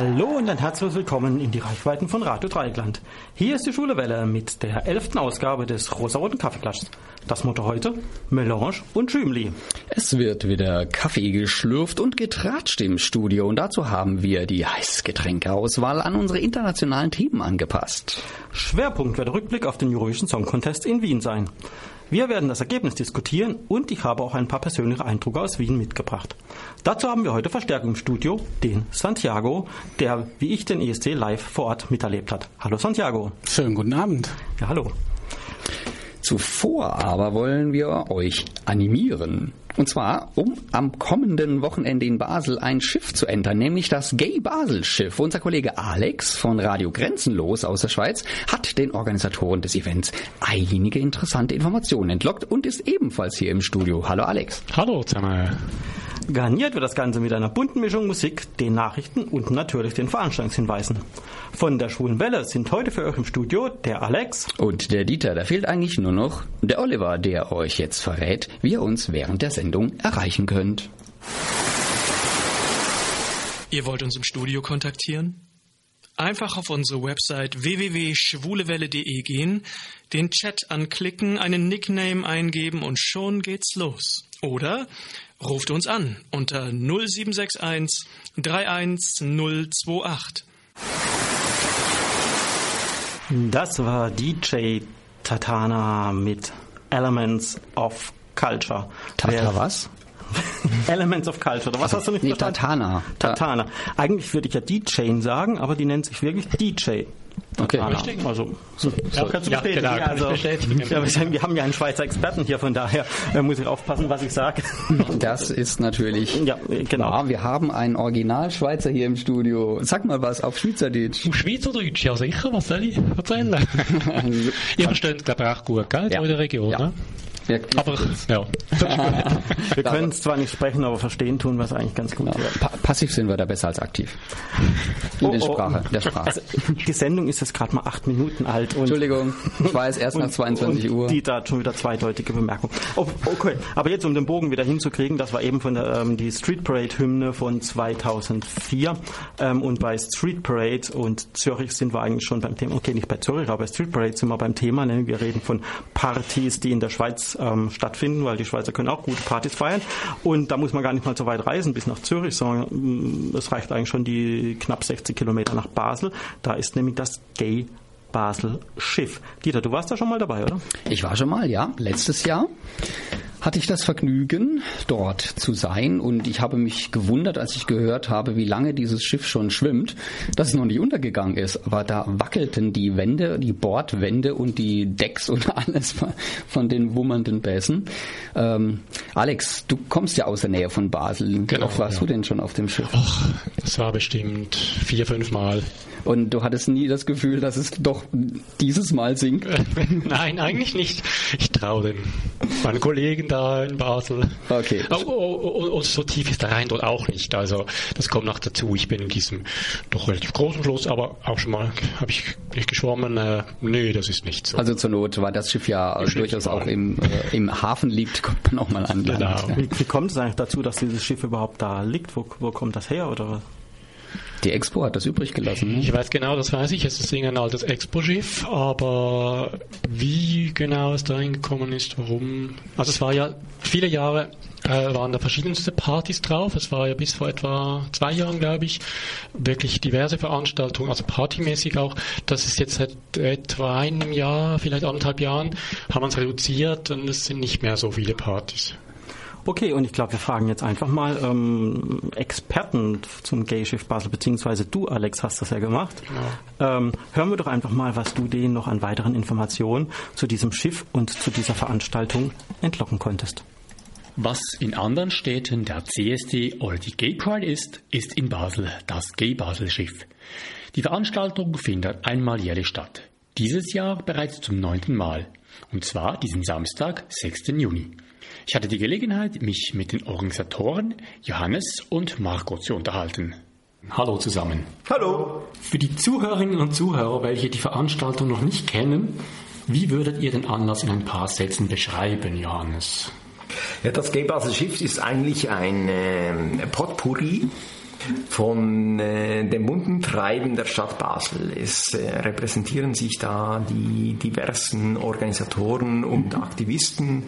Hallo und ein herzliches Willkommen in die Reichweiten von Radio Dreieckland. Hier ist die Schule Welle mit der elften Ausgabe des rosaroten Kaffeeklatschs. Das Motto heute: Melange und Schümli. Es wird wieder Kaffee geschlürft und getratscht im Studio und dazu haben wir die Heißgetränkeauswahl an unsere internationalen Themen angepasst. Schwerpunkt wird der Rückblick auf den Eurovision Song Contest in Wien sein. Wir werden das Ergebnis diskutieren und ich habe auch ein paar persönliche Eindrücke aus Wien mitgebracht. Dazu haben wir heute Verstärkung im Studio, den Santiago, der wie ich den ESC live vor Ort miterlebt hat. Hallo Santiago. Schönen guten Abend. Ja, hallo. Zuvor aber wollen wir euch animieren. Und zwar, um am kommenden Wochenende in Basel ein Schiff zu entern, nämlich das Gay Basel Schiff. Unser Kollege Alex von Radio Grenzenlos aus der Schweiz hat den Organisatoren des Events einige interessante Informationen entlockt und ist ebenfalls hier im Studio. Hallo Alex. Hallo zusammen. Garniert wird das Ganze mit einer bunten Mischung Musik, den Nachrichten und natürlich den Veranstaltungshinweisen. Von der Schwulen Welle sind heute für euch im Studio der Alex und der Dieter. Da fehlt eigentlich nur noch der Oliver, der euch jetzt verrät, wie ihr uns während der Sendung erreichen könnt. Ihr wollt uns im Studio kontaktieren? Einfach auf unsere Website www.schwulewelle.de gehen, den Chat anklicken, einen Nickname eingeben und schon geht's los. Oder ruft uns an unter 0761 31028. Das war DJ Tatana mit Elements of Culture. Tata was? Elements of Culture. Oder was hast du nicht nee, Tatana. Tatana. Eigentlich würde ich ja DJ sagen, aber die nennt sich wirklich DJ. Okay. Richtig. Also, so, ja, kannst du ja, bestätigen. genau, also, bestätigen. Ja, wir haben ja einen Schweizer Experten hier, von daher äh, muss ich aufpassen, was ich sage. Das ist natürlich. Ja, genau. Ja, wir haben einen Original-Schweizer hier im Studio. Sag mal was auf Schweizerdeutsch. Auf Schweizerdeutsch, ja sicher, was soll ich erzählen? Ihr versteht, glaube ich, auch gut, gell, Ja. in der Region, Ja. ne? Aber, ja. Wir können es zwar nicht sprechen, aber verstehen tun wir es eigentlich ganz gut. Genau. Pa passiv sind wir da besser als aktiv. In Oh, der oh. Sprache. Der Sprache. Die Sendung ist jetzt gerade mal acht Minuten alt. Und Entschuldigung, ich weiß erst nach 22 und Uhr. Dieter hat schon wieder zweideutige Bemerkungen. Oh, okay, aber jetzt um den Bogen wieder hinzukriegen, das war eben von der ähm, die Street Parade Hymne von 2004 ähm, und bei Street Parade und Zürich sind wir eigentlich schon beim Thema. Okay, nicht bei Zürich, aber bei Street Parade sind wir beim Thema. Ne? Wir reden von Partys, die in der Schweiz ähm, stattfinden, weil die Schweizer können auch gute Partys feiern und da muss man gar nicht mal so weit reisen bis nach Zürich, sondern mm, es reicht eigentlich schon die knapp 60 Kilometer nach Basel. Da ist nämlich das Gay Basel Schiff. Dieter, du warst da schon mal dabei, oder? Ich war schon mal, ja, letztes Jahr hatte ich das Vergnügen, dort zu sein und ich habe mich gewundert, als ich gehört habe, wie lange dieses Schiff schon schwimmt, dass es noch nicht untergegangen ist. Aber da wackelten die Wände, die Bordwände und die Decks und alles von den wummernden Bässen. Ähm, Alex, du kommst ja aus der Nähe von Basel. Genau, Oft warst ja. du denn schon auf dem Schiff? Ach, das war bestimmt vier, fünf Mal. Und du hattest nie das Gefühl, dass es doch dieses Mal sinkt? Nein, eigentlich nicht. Ich traue den meinen Kollegen da in Basel. Okay. Oh, oh, oh, und so tief ist der Rhein dort auch nicht. Also das kommt noch dazu. Ich bin in diesem doch relativ großen Fluss, aber auch schon mal habe ich nicht geschwommen. Äh, nee, das ist nicht so. Also zur Not, weil das Schiff ja Schiff durchaus auch im, äh, im Hafen liegt, kommt man auch mal an. Land. Genau. Wie, wie kommt es eigentlich dazu, dass dieses Schiff überhaupt da liegt? Wo, wo kommt das her? Oder? Die Expo hat das übrig gelassen. Ne? Ich weiß genau, das weiß ich. Es ist ein altes Expo-Schiff, aber wie genau es da hingekommen ist, warum. Also es war ja viele Jahre äh, waren da verschiedenste Partys drauf. Es war ja bis vor etwa zwei Jahren, glaube ich, wirklich diverse Veranstaltungen, also partymäßig auch. Das ist jetzt seit etwa einem Jahr, vielleicht anderthalb Jahren, haben wir es reduziert und es sind nicht mehr so viele Partys. Okay, und ich glaube, wir fragen jetzt einfach mal ähm, Experten zum Gay-Schiff Basel, beziehungsweise du, Alex, hast das ja gemacht. Ähm, hören wir doch einfach mal, was du denen noch an weiteren Informationen zu diesem Schiff und zu dieser Veranstaltung entlocken konntest. Was in anderen Städten der CSD oder die Gay Pride ist, ist in Basel das Gay Basel Schiff. Die Veranstaltung findet einmal jährlich statt. Dieses Jahr bereits zum neunten Mal. Und zwar diesen Samstag, 6. Juni. Ich hatte die Gelegenheit, mich mit den Organisatoren Johannes und Marco zu unterhalten. Hallo zusammen. Hallo. Für die Zuhörerinnen und Zuhörer, welche die Veranstaltung noch nicht kennen, wie würdet ihr den Anlass in ein paar Sätzen beschreiben, Johannes? Ja, das Gay Basel Schiff ist eigentlich ein ähm, Potpourri Von äh, dem bunten Treiben der Stadt Basel. Es äh, repräsentieren sich da die diversen Organisatoren und Aktivisten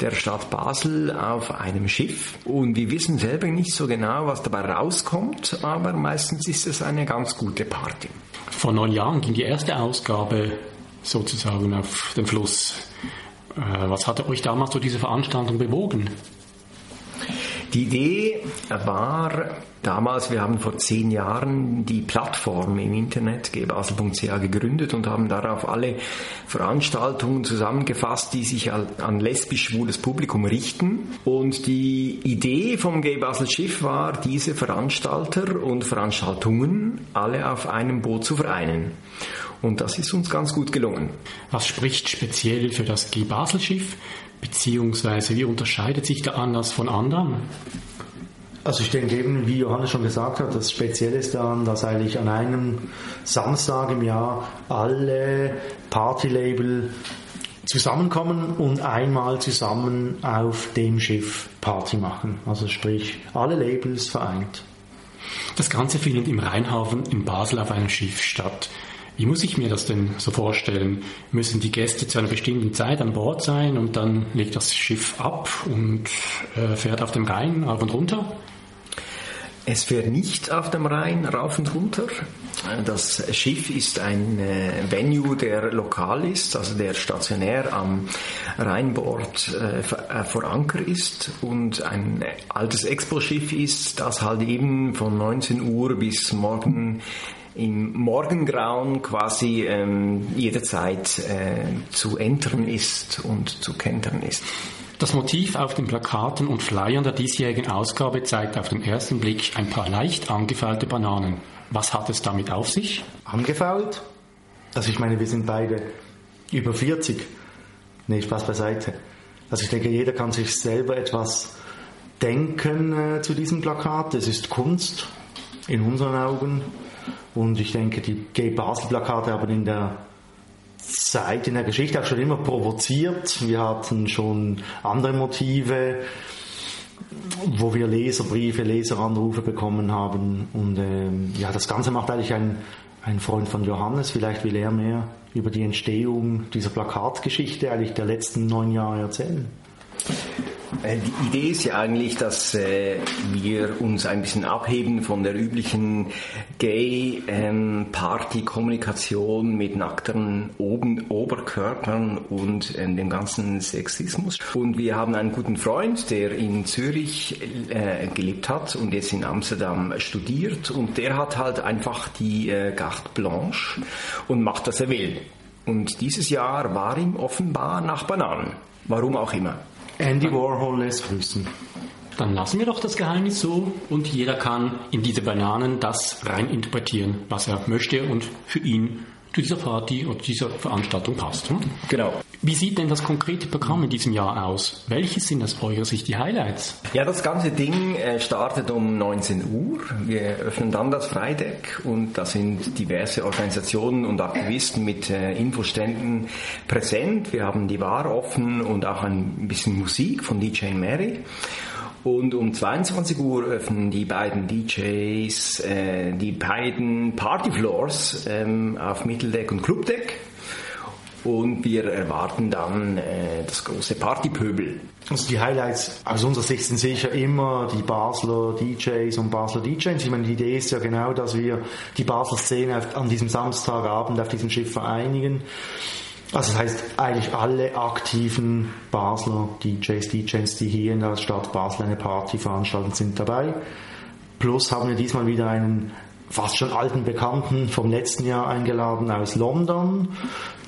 der Stadt Basel auf einem Schiff und wir wissen selber nicht so genau, was dabei rauskommt, aber meistens ist es eine ganz gute Party. Vor neun Jahren ging die erste Ausgabe sozusagen auf den Fluss. Äh, was hatte euch damals zu dieser Veranstaltung bewogen? Die Idee war damals, wir haben vor zehn Jahren die Plattform im Internet gebasel.ch gegründet und haben darauf alle Veranstaltungen zusammengefasst, die sich an lesbisch-schwules Publikum richten. Und die Idee vom Gay Basel Schiff war, diese Veranstalter und Veranstaltungen alle auf einem Boot zu vereinen. Und das ist uns ganz gut gelungen. Was spricht speziell für das Gay Basel Schiff? Beziehungsweise wie unterscheidet sich der Anlass von anderen? Also ich denke eben, wie Johannes schon gesagt hat, das Spezielle ist daran, dass eigentlich an einem Samstag im Jahr alle Partylabel zusammenkommen und einmal zusammen auf dem Schiff Party machen. Also sprich, alle Labels vereint. Das Ganze findet im Rheinhafen in Basel auf einem Schiff statt. Wie muss ich mir das denn so vorstellen? Müssen die Gäste zu einer bestimmten Zeit an Bord sein und dann legt das Schiff ab und äh, fährt auf dem Rhein rauf und runter? Es fährt nicht auf dem Rhein rauf und runter. Das Schiff ist ein äh, Venue, der lokal ist, also der stationär am Rheinbord äh, äh, vor Anker ist und ein altes Expo-Schiff ist, das halt eben von 19 Uhr bis morgen im Morgengrauen quasi ähm, jederzeit äh, zu entern ist und zu kentern ist. Das Motiv auf den Plakaten und Flyern der diesjährigen Ausgabe zeigt auf den ersten Blick ein paar leicht angefaulte Bananen. Was hat es damit auf sich? Angefault? Also ich meine, wir sind beide über 40. Nee, Spaß beiseite. Also ich denke, jeder kann sich selber etwas denken äh, zu diesem Plakat. Es ist Kunst in unseren Augen. Und ich denke, die Gay Basel Plakate haben in der Zeit, in der Geschichte auch schon immer provoziert. Wir hatten schon andere Motive, wo wir Leserbriefe, Leseranrufe bekommen haben. Und ähm, ja, das Ganze macht eigentlich ein, ein Freund von Johannes. Vielleicht will er mehr über die Entstehung dieser Plakatgeschichte eigentlich der letzten neun Jahre erzählen. Äh, die Idee ist ja eigentlich, dass äh, wir uns ein bisschen abheben von der üblichen Gay-Party-Kommunikation mit nackten Oben Oberkörpern und ähm, dem ganzen Sexismus. Und wir haben einen guten Freund, der in Zürich äh, gelebt hat und jetzt in Amsterdam studiert und der hat halt einfach die äh, Carte Blanche und macht, was er will. Und dieses Jahr war ihm offenbar nach Bananen. Warum auch immer. Andy Warhol lässt grüßen. Dann lassen wir doch das Geheimnis so und jeder kann in diese Bananen das rein interpretieren, was er möchte und für ihn zu dieser Party oder dieser Veranstaltung passt. Hm? Genau. Wie sieht denn das konkrete Programm in diesem Jahr aus? Welche sind aus eurer Sicht die Highlights? Ja, das ganze Ding äh, startet um 19 Uhr. Wir öffnen dann das Freideck und da sind diverse Organisationen und Aktivisten mit äh, Infoständen präsent. Wir haben die Bar offen und auch ein bisschen Musik von DJ Mary. Und um 22 Uhr öffnen die beiden DJs äh, die beiden Partyfloors ähm, auf Mitteldeck und Clubdeck. Und wir erwarten dann äh, das große Partypöbel. Also die Highlights aus unserer Sicht sind sicher immer die Basler DJs und Basler DJs. Ich meine, die Idee ist ja genau, dass wir die Basler Szene an diesem Samstagabend auf diesem Schiff vereinigen. Also das heißt, eigentlich alle aktiven Basler DJs, DJs, die hier in der Stadt Basel eine Party veranstalten, sind dabei. Plus haben wir diesmal wieder einen fast schon alten Bekannten vom letzten Jahr eingeladen aus London.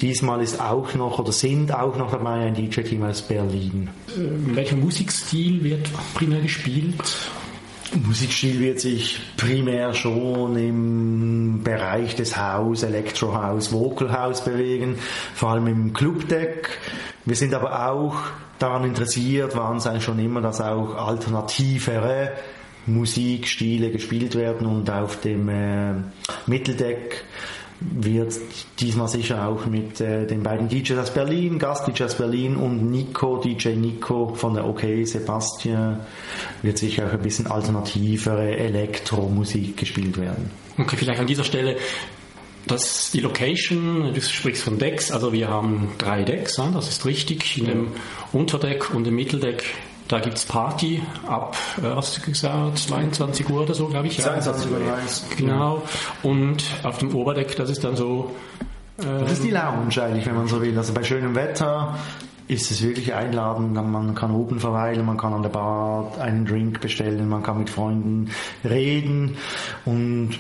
Diesmal ist auch noch oder sind auch noch dabei ein DJ-Team aus Berlin. Äh, welcher Musikstil wird primär gespielt? Musikstil wird sich primär schon im Bereich des House, Electro House, Vocal House bewegen, vor allem im Clubdeck. Wir sind aber auch daran interessiert, waren es eigentlich schon immer, dass auch alternativere Musikstile gespielt werden und auf dem äh, Mitteldeck wird diesmal sicher auch mit äh, den beiden DJs aus Berlin, Gast-DJs aus Berlin und Nico, DJ Nico von der OK Sebastian, wird sicher auch ein bisschen alternativere Elektromusik gespielt werden. Okay, vielleicht an dieser Stelle das, die Location, du sprichst von Decks, also wir haben drei Decks, das ist richtig. In dem Unterdeck und im Mitteldeck, da gibt es Party ab, äh, hast du gesagt, 22 Uhr oder so, glaube ich. 22 Uhr, ja. Genau. Und auf dem Oberdeck, das ist dann so. das ist die Lounge eigentlich, wenn man so will. Also bei schönem Wetter ist es wirklich einladend. Man kann oben verweilen, man kann an der Bar einen Drink bestellen, man kann mit Freunden reden und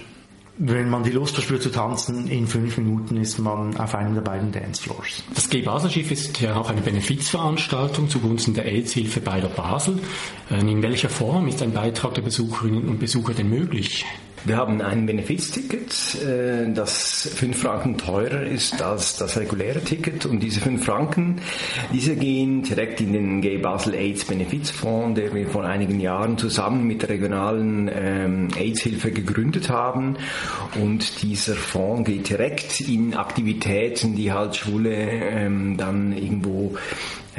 wenn man die Lust verspürt zu tanzen, in fünf Minuten ist man auf einem der beiden Dancefloors. Das G Basel Schiff ist ja auch eine Benefizveranstaltung zugunsten der AIDS-Hilfe bei der Basel. In welcher Form ist ein Beitrag der Besucherinnen und Besucher denn möglich? Wir haben ein Benefizticket, äh, das 5 Franken teurer ist als das reguläre Ticket. Und diese 5 Franken, diese gehen direkt in den Gay Basel AIDS Benefizfonds, der wir vor einigen Jahren zusammen mit der regionalen ähm, AIDS-Hilfe gegründet haben. Und dieser Fonds geht direkt in Aktivitäten, die halt Schwule ähm, dann irgendwo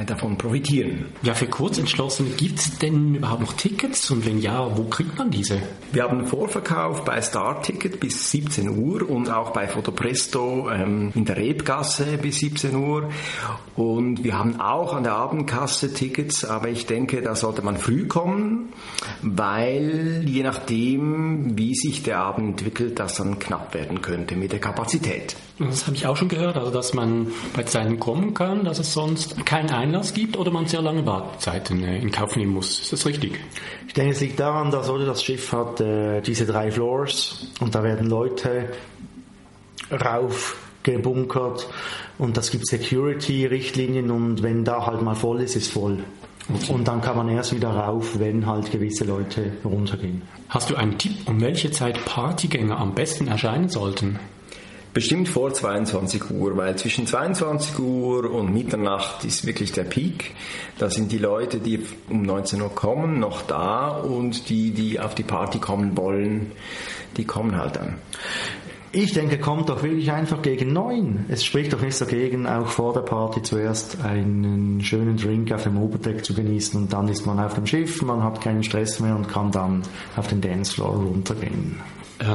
davon profitieren. Ja, für Kurzentschlossene gibt es denn überhaupt noch Tickets und wenn ja, wo kriegt man diese? Wir haben einen Vorverkauf bei Star Ticket bis 17 Uhr und auch bei Fotopresto ähm, in der Rebgasse bis 17 Uhr und wir haben auch an der Abendkasse Tickets, aber ich denke, da sollte man früh kommen, weil je nachdem, wie sich der Abend entwickelt, das dann knapp werden könnte mit der Kapazität. Das habe ich auch schon gehört, also dass man bei Zeiten kommen kann, dass es sonst keinen Einlass gibt oder man sehr lange Wartezeiten äh, in Kauf nehmen muss. Ist das richtig? Ich denke, es liegt daran, dass oder das Schiff hat äh, diese drei Floors und da werden Leute rauf gebunkert und das gibt Security-Richtlinien und wenn da halt mal voll ist, ist voll. Okay. Und dann kann man erst wieder rauf, wenn halt gewisse Leute runtergehen. Hast du einen Tipp, um welche Zeit Partygänger am besten erscheinen sollten? Bestimmt vor 22 Uhr, weil zwischen 22 Uhr und Mitternacht ist wirklich der Peak. Da sind die Leute, die um 19 Uhr kommen, noch da und die, die auf die Party kommen wollen, die kommen halt dann. Ich denke, kommt doch wirklich einfach gegen neun. Es spricht doch nichts dagegen, auch vor der Party zuerst einen schönen Drink auf dem Oberdeck zu genießen und dann ist man auf dem Schiff, man hat keinen Stress mehr und kann dann auf den Dancefloor runtergehen.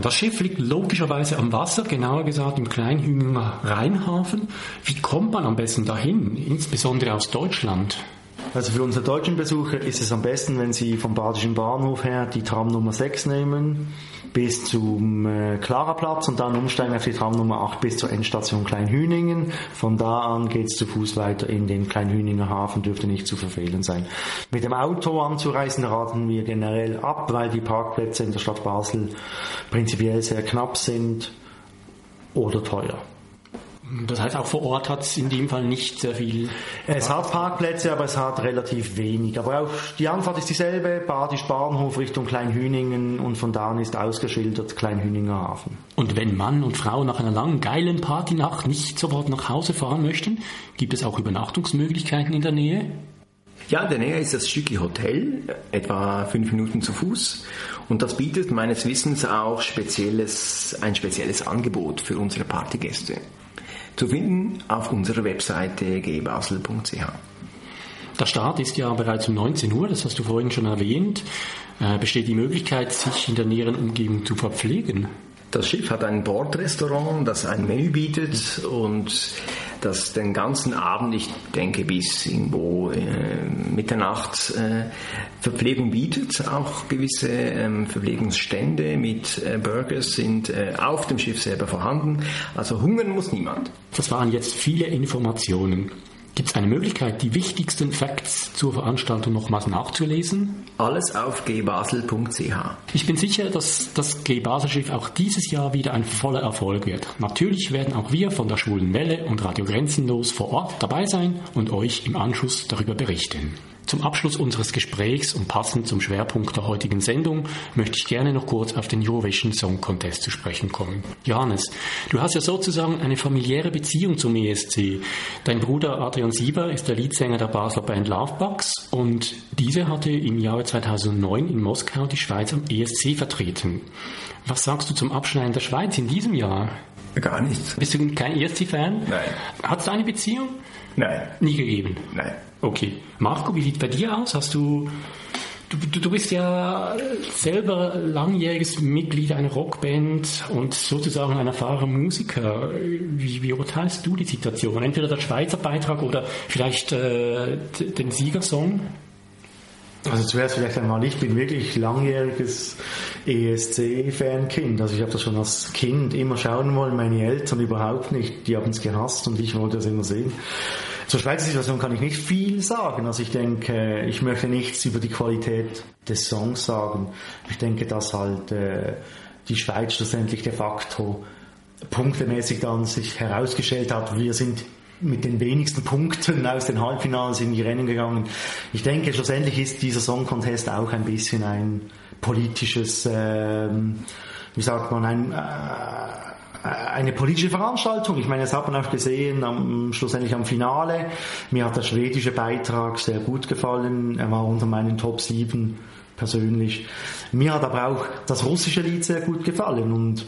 Das Schiff liegt logischerweise am Wasser, genauer gesagt im Kleinhünger Rheinhafen. Wie kommt man am besten dahin, insbesondere aus Deutschland? Also für unsere deutschen Besucher ist es am besten, wenn sie vom Badischen Bahnhof her die Tram Nummer 6 nehmen bis zum äh, Klaraplatz und dann umsteigen auf die Tram Nummer 8 bis zur Endstation Kleinhüningen. Von da an geht es zu Fuß weiter in den Kleinhüninger Hafen, dürfte nicht zu verfehlen sein. Mit dem Auto anzureisen raten wir generell ab, weil die Parkplätze in der Stadt Basel prinzipiell sehr knapp sind oder teuer. Das heißt, auch vor Ort hat es in dem Fall nicht sehr viel. Es hat Parkplätze, aber es hat relativ wenig. Aber auch die Anfahrt ist dieselbe, Badisch Bahnhof Richtung Kleinhüningen und von da an ist ausgeschildert Kleinhüninger Hafen. Und wenn Mann und Frau nach einer langen, geilen Partynacht nicht sofort nach Hause fahren möchten, gibt es auch Übernachtungsmöglichkeiten in der Nähe? Ja, in der Nähe ist das Schücki Hotel, etwa fünf Minuten zu Fuß. Und das bietet meines Wissens auch spezielles, ein spezielles Angebot für unsere Partygäste zu finden auf unserer Webseite gbasel.ch. Der Start ist ja bereits um 19 Uhr, das hast du vorhin schon erwähnt. Äh, besteht die Möglichkeit, sich in der näheren Umgebung zu verpflegen? Das Schiff hat ein Bordrestaurant, das ein Menü bietet und das den ganzen Abend, ich denke bis irgendwo äh, Mitternacht, äh, Verpflegung bietet. Auch gewisse ähm, Verpflegungsstände mit äh, Burgers sind äh, auf dem Schiff selber vorhanden. Also hungern muss niemand. Das waren jetzt viele Informationen. Gibt es eine Möglichkeit, die wichtigsten Facts zur Veranstaltung nochmals nachzulesen? Alles auf gbasel.ch. Ich bin sicher, dass das G-Basel-Schiff auch dieses Jahr wieder ein voller Erfolg wird. Natürlich werden auch wir von der Schwulen Welle und Radio Grenzenlos vor Ort dabei sein und euch im Anschluss darüber berichten. Zum Abschluss unseres Gesprächs und passend zum Schwerpunkt der heutigen Sendung möchte ich gerne noch kurz auf den Eurovision Song Contest zu sprechen kommen. Johannes, du hast ja sozusagen eine familiäre Beziehung zum ESC. Dein Bruder Adrian Sieber ist der Leadsänger der Basler Band Lovebugs und diese hatte im Jahre 2009 in Moskau die Schweiz am ESC vertreten. Was sagst du zum Abschneiden der Schweiz in diesem Jahr? Gar nichts. Bist du kein ESC-Fan? Nein. Hat es eine Beziehung? Nein. Nie gegeben. Nein. Okay. Marco, wie sieht es bei dir aus? Hast du Du, du, bist ja selber langjähriges Mitglied einer Rockband und sozusagen ein erfahrener Musiker. Wie, wie urteilst du die Situation? Entweder der Schweizer Beitrag oder vielleicht äh, den Siegersong? Also zuerst vielleicht einmal, ich bin wirklich langjähriges ESC-Fankind. Also ich habe das schon als Kind immer schauen wollen, meine Eltern überhaupt nicht. Die haben es gehasst und ich wollte das immer sehen. Zur Schweizer Situation kann ich nicht viel sagen. Also ich denke, ich möchte nichts über die Qualität des Songs sagen. Ich denke, dass halt äh, die Schweiz schlussendlich de facto punktemäßig dann sich herausgestellt hat. Wir sind mit den wenigsten Punkten aus den Halbfinals in die Rennen gegangen. Ich denke, schlussendlich ist dieser Song Contest auch ein bisschen ein politisches, ähm, wie sagt man, ein äh, eine politische Veranstaltung. Ich meine, das hat man auch gesehen, am, schlussendlich am Finale. Mir hat der schwedische Beitrag sehr gut gefallen. Er war unter meinen Top 7 persönlich. Mir hat aber auch das russische Lied sehr gut gefallen und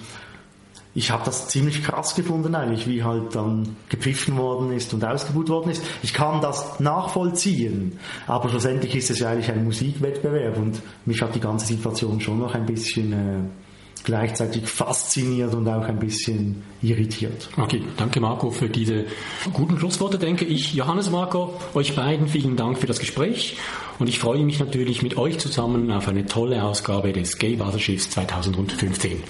ich habe das ziemlich krass gefunden eigentlich, wie halt dann gepfiffen worden ist und ausgebucht worden ist. Ich kann das nachvollziehen, aber schlussendlich ist es ja eigentlich ein Musikwettbewerb und mich hat die ganze Situation schon noch ein bisschen äh, gleichzeitig fasziniert und auch ein bisschen irritiert. Okay, danke Marco für diese guten Schlussworte, denke ich. Johannes Marco, euch beiden vielen Dank für das Gespräch und ich freue mich natürlich mit euch zusammen auf eine tolle Ausgabe des Gay Wasserschiffs 2015.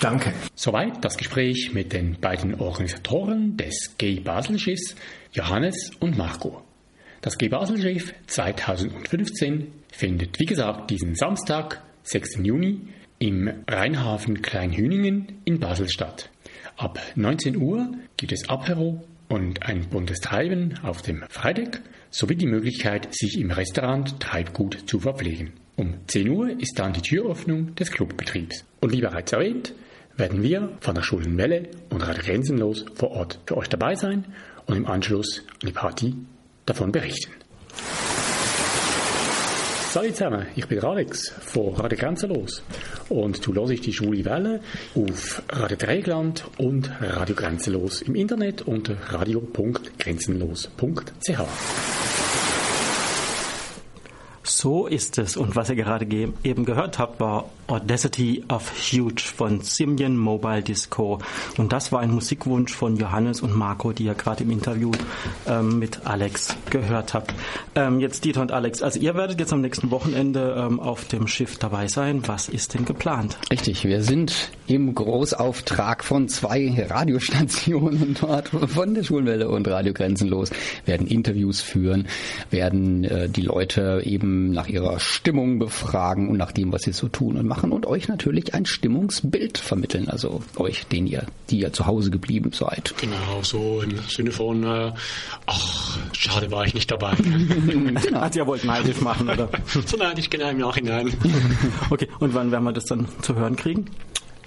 Danke. Soweit das Gespräch mit den beiden Organisatoren des Gay Basel Schiffs, Johannes und Marco. Das Gay Basel Schiff 2015 findet, wie gesagt, diesen Samstag, 6. Juni, im Rheinhafen Kleinhüningen in Basel statt. Ab 19 Uhr gibt es Apero und ein buntes Treiben auf dem Freideck sowie die Möglichkeit, sich im Restaurant Treibgut zu verpflegen. Um 10 Uhr ist dann die Türöffnung des Clubbetriebs. Und wie bereits erwähnt, werden wir von der Schulenwelle und Radio Grenzenlos vor Ort für euch dabei sein und im Anschluss an die Party davon berichten. Salut zusammen, ich bin Alex von Radio Grenzenlos und du hörst die Schule Welle auf Radio Dreigland und Radio Grenzenlos im Internet unter radio.grenzenlos.ch. So ist es. Und was ihr gerade ge eben gehört habt, war Audacity of Huge von Simian Mobile Disco. Und das war ein Musikwunsch von Johannes und Marco, die ihr gerade im Interview ähm, mit Alex gehört habt. Ähm, jetzt Dieter und Alex, also ihr werdet jetzt am nächsten Wochenende ähm, auf dem Schiff dabei sein. Was ist denn geplant? Richtig, wir sind im Großauftrag von zwei Radiostationen dort, von der Schulwelle und Radio Grenzenlos, werden Interviews führen, werden äh, die Leute eben nach ihrer Stimmung befragen und nach dem, was sie so tun und machen und euch natürlich ein Stimmungsbild vermitteln, also euch, den ihr, die ihr zu Hause geblieben seid. Genau, so im Sinne von, äh, ach, schade war ich nicht dabei. genau. Hat ihr wollt neidisch machen, oder? so neidisch genau im Nachhinein. okay, und wann werden wir das dann zu hören kriegen?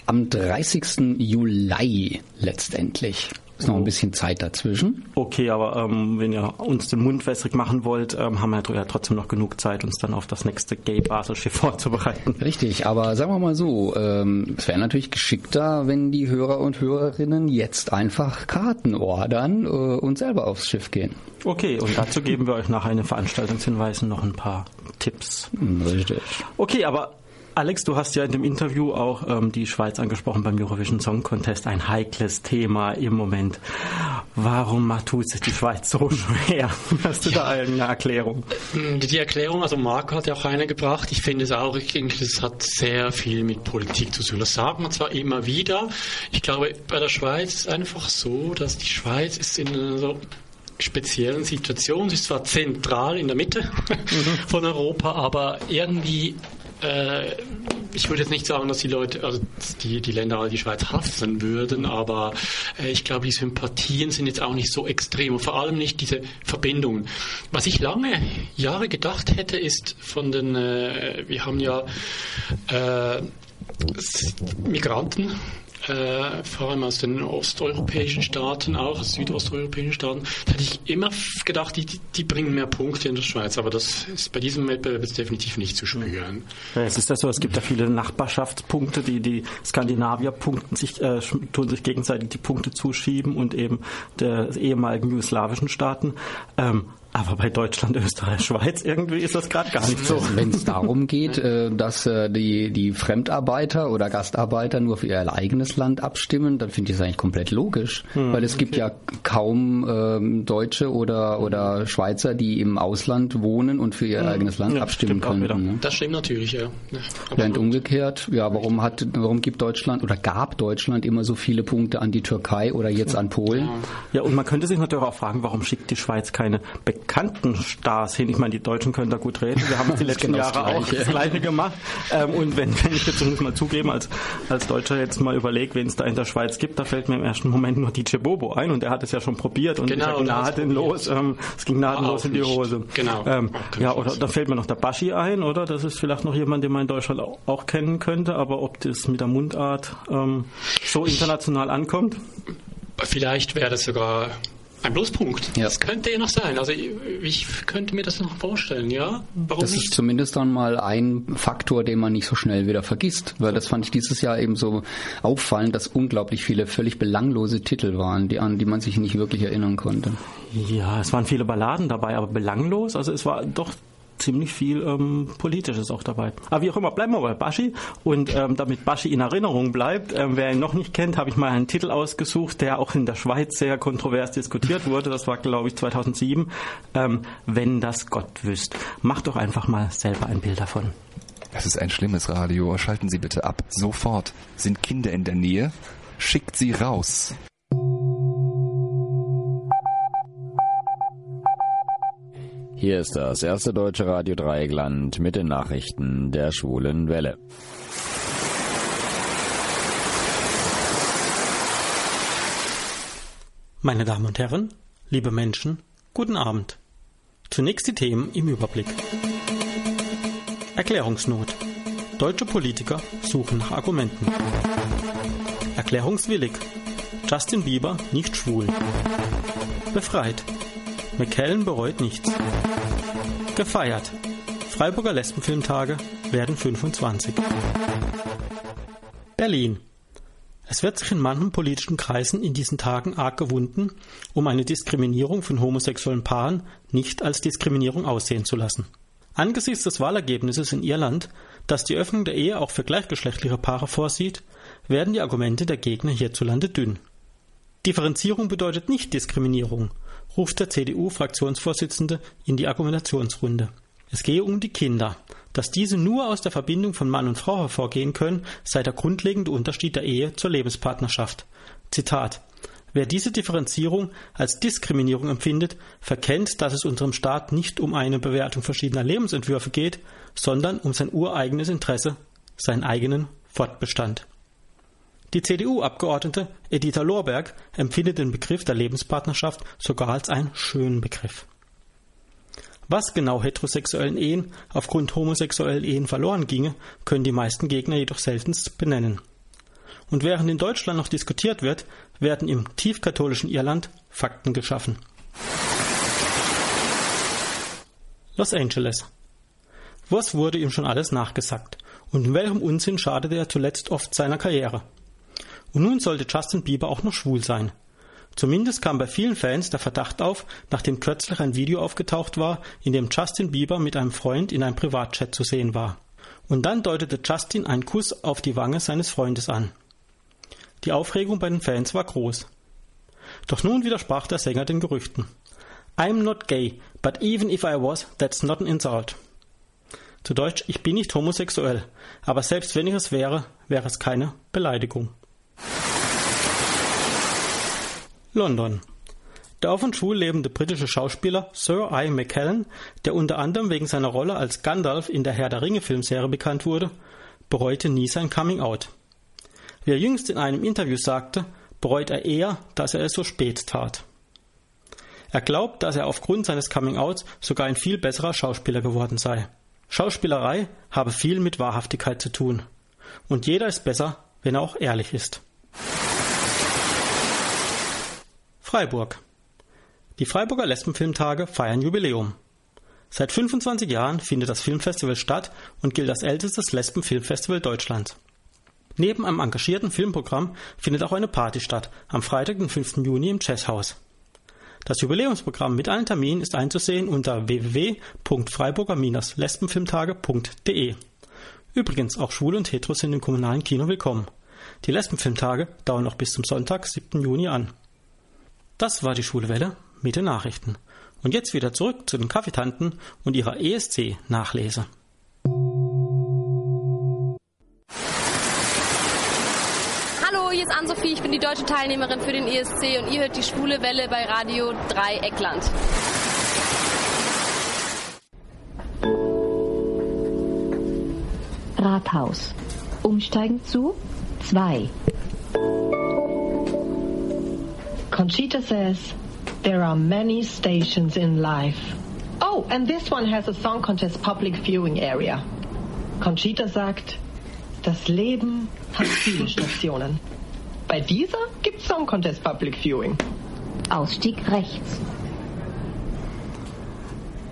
Am 30. Juli letztendlich. Ist noch ein bisschen Zeit dazwischen. Okay, aber ähm, wenn ihr uns den Mund wässrig machen wollt, ähm, haben wir ja trotzdem noch genug Zeit, uns dann auf das nächste Gay Basel Schiff vorzubereiten. Richtig, aber sagen wir mal so, ähm, es wäre natürlich geschickter, wenn die Hörer und Hörerinnen jetzt einfach Karten ordern äh, und selber aufs Schiff gehen. Okay, und dazu geben wir euch nach einem Veranstaltungshinweis noch ein paar Tipps. Richtig. Okay, aber Alex, du hast ja in dem Interview auch ähm, die Schweiz angesprochen beim Eurovision Song Contest. Ein heikles Thema im Moment. Warum tut sich die Schweiz so schwer? Hast du ja. da eine Erklärung? Die Erklärung, also Marco hat ja auch eine gebracht. Ich finde es auch, ich denke, das hat sehr viel mit Politik zu tun. Das sagt man zwar immer wieder. Ich glaube, bei der Schweiz ist es einfach so, dass die Schweiz ist in einer so speziellen Situation. Sie ist zwar zentral in der Mitte mhm. von Europa, aber irgendwie äh, ich würde jetzt nicht sagen, dass die Leute, also die, die Länder die Schweiz hassen würden, aber äh, ich glaube, die Sympathien sind jetzt auch nicht so extrem und vor allem nicht diese Verbindungen. Was ich lange Jahre gedacht hätte, ist von den, äh, wir haben ja äh, Migranten äh, vor allem aus den osteuropäischen Staaten auch, aus südosteuropäischen Staaten, da hätte ich immer gedacht, die, die bringen mehr Punkte in der Schweiz, aber das ist bei diesem Wettbewerb jetzt definitiv nicht zu spüren. Ja, es ist ja so, es gibt ja viele Nachbarschaftspunkte, die die Skandinavier punkten sich, äh, tun sich gegenseitig die Punkte zuschieben und eben der ehemaligen jugoslawischen Staaten. Ähm, aber bei Deutschland, Österreich, Schweiz irgendwie ist das gerade gar nicht so. Wenn es darum geht, äh, dass äh, die, die Fremdarbeiter oder Gastarbeiter nur für ihr eigenes Land abstimmen, dann finde ich das eigentlich komplett logisch. Hm, weil es okay. gibt ja kaum ähm, Deutsche oder, oder Schweizer, die im Ausland wohnen und für ihr hm. eigenes Land ja, abstimmen können. Ne? Das stimmt natürlich, ja. ja Während umgekehrt, ja, warum hat, warum gibt Deutschland oder gab Deutschland immer so viele Punkte an die Türkei oder jetzt an Polen? Ja, und man könnte sich natürlich auch fragen, warum schickt die Schweiz keine Be bekannten Stars hin. Ich meine, die Deutschen können da gut reden. Wir haben die letzten genau Jahre auch das Gleiche gemacht. Ähm, und wenn, wenn ich jetzt zumindest mal zugeben, als, als Deutscher jetzt mal überlege, wen es da in der Schweiz gibt, da fällt mir im ersten Moment nur DJ Bobo ein und der hat es ja schon probiert und genau, ging nahtlos, ähm, es ging nahtlos in die Hose. Genau. Ähm, ja, oder da fällt mir noch der Baschi ein, oder? Das ist vielleicht noch jemand, den man in Deutschland auch, auch kennen könnte, aber ob das mit der Mundart ähm, so international ankommt? Vielleicht wäre das sogar ein Pluspunkt. Ja. Das könnte ja noch sein. Also ich, ich, könnte mir das noch vorstellen, ja? Warum das nicht? ist zumindest dann mal ein Faktor, den man nicht so schnell wieder vergisst. Weil das fand ich dieses Jahr eben so auffallend, dass unglaublich viele völlig belanglose Titel waren, die, an die man sich nicht wirklich erinnern konnte. Ja, es waren viele Balladen dabei, aber belanglos. Also es war doch ziemlich viel ähm, Politisches auch dabei. Aber wie auch immer, bleiben wir bei Baschi. Und ähm, damit Baschi in Erinnerung bleibt, ähm, wer ihn noch nicht kennt, habe ich mal einen Titel ausgesucht, der auch in der Schweiz sehr kontrovers diskutiert wurde. Das war, glaube ich, 2007. Ähm, Wenn das Gott wüsst. Macht doch einfach mal selber ein Bild davon. Das ist ein schlimmes Radio. Schalten Sie bitte ab. Sofort. Sind Kinder in der Nähe? Schickt sie raus. Hier ist das erste deutsche Radio Dreieckland mit den Nachrichten der schwulen Welle. Meine Damen und Herren, liebe Menschen, guten Abend. Zunächst die Themen im Überblick. Erklärungsnot. Deutsche Politiker suchen nach Argumenten. Erklärungswillig. Justin Bieber nicht schwul. Befreit. McKellen bereut nichts. Gefeiert. Freiburger Lesbenfilmtage werden 25. Berlin. Es wird sich in manchen politischen Kreisen in diesen Tagen arg gewunden, um eine Diskriminierung von homosexuellen Paaren nicht als Diskriminierung aussehen zu lassen. Angesichts des Wahlergebnisses in Irland, das die Öffnung der Ehe auch für gleichgeschlechtliche Paare vorsieht, werden die Argumente der Gegner hierzulande dünn. Differenzierung bedeutet nicht Diskriminierung ruft der CDU-Fraktionsvorsitzende in die Argumentationsrunde. Es gehe um die Kinder. Dass diese nur aus der Verbindung von Mann und Frau hervorgehen können, sei der grundlegende Unterschied der Ehe zur Lebenspartnerschaft. Zitat Wer diese Differenzierung als Diskriminierung empfindet, verkennt, dass es unserem Staat nicht um eine Bewertung verschiedener Lebensentwürfe geht, sondern um sein ureigenes Interesse, seinen eigenen Fortbestand. Die CDU-Abgeordnete Editha Lorberg empfindet den Begriff der Lebenspartnerschaft sogar als einen schönen Begriff. Was genau heterosexuellen Ehen aufgrund homosexuellen Ehen verloren ginge, können die meisten Gegner jedoch seltenst benennen. Und während in Deutschland noch diskutiert wird, werden im tiefkatholischen Irland Fakten geschaffen. Los Angeles. Was wurde ihm schon alles nachgesagt? Und in welchem Unsinn schadete er zuletzt oft seiner Karriere? Und nun sollte Justin Bieber auch noch schwul sein. Zumindest kam bei vielen Fans der Verdacht auf, nachdem kürzlich ein Video aufgetaucht war, in dem Justin Bieber mit einem Freund in einem Privatchat zu sehen war. Und dann deutete Justin einen Kuss auf die Wange seines Freundes an. Die Aufregung bei den Fans war groß. Doch nun widersprach der Sänger den Gerüchten. I'm not gay, but even if I was, that's not an insult. Zu Deutsch, ich bin nicht homosexuell, aber selbst wenn ich es wäre, wäre es keine Beleidigung. London. Der auf und schwul lebende britische Schauspieler Sir I. McKellen, der unter anderem wegen seiner Rolle als Gandalf in der Herr der Ringe Filmserie bekannt wurde, bereute nie sein Coming Out. Wie er jüngst in einem Interview sagte, bereut er eher, dass er es so spät tat. Er glaubt, dass er aufgrund seines Coming Outs sogar ein viel besserer Schauspieler geworden sei. Schauspielerei habe viel mit Wahrhaftigkeit zu tun. Und jeder ist besser, wenn er auch ehrlich ist. Freiburg. Die Freiburger Lesbenfilmtage feiern Jubiläum. Seit 25 Jahren findet das Filmfestival statt und gilt als ältestes Lesbenfilmfestival Deutschlands. Neben einem engagierten Filmprogramm findet auch eine Party statt, am Freitag, den 5. Juni im Jazzhaus. Das Jubiläumsprogramm mit allen Terminen ist einzusehen unter www.freiburger-lesbenfilmtage.de. Übrigens, auch Schwule und Heteros sind im kommunalen Kino willkommen. Die Lesbenfilmtage dauern noch bis zum Sonntag, 7. Juni an. Das war die Schwule Welle mit den Nachrichten. Und jetzt wieder zurück zu den Kaffeetanten und ihrer ESC-Nachlese. Hallo, hier ist Ann-Sophie, ich bin die deutsche Teilnehmerin für den ESC und ihr hört die Schwule Welle bei Radio Dreieckland. Rathaus. Umsteigen zu 2. Conchita says, There are many stations in life. Oh, and this one has a song contest public viewing area. Conchita sagt, das Leben hat viele Stationen. Bei dieser gibt's Song Contest Public Viewing. Ausstieg rechts.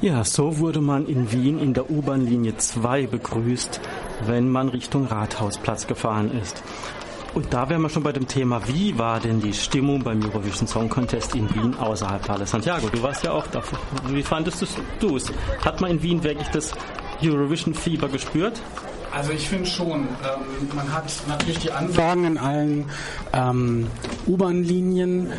Ja, so wurde man in Wien in der U-Bahn-Linie 2 begrüßt, wenn man Richtung Rathausplatz gefahren ist. Und da wären wir schon bei dem Thema, wie war denn die Stimmung beim Eurovision Song Contest in Wien außerhalb der Halle Santiago? Du warst ja auch da. Wie fandest du es? Hat man in Wien wirklich das Eurovision-Fieber gespürt? Also ich finde schon, ähm, man hat natürlich die Ansagen in allen ähm, U-Bahn-Linien.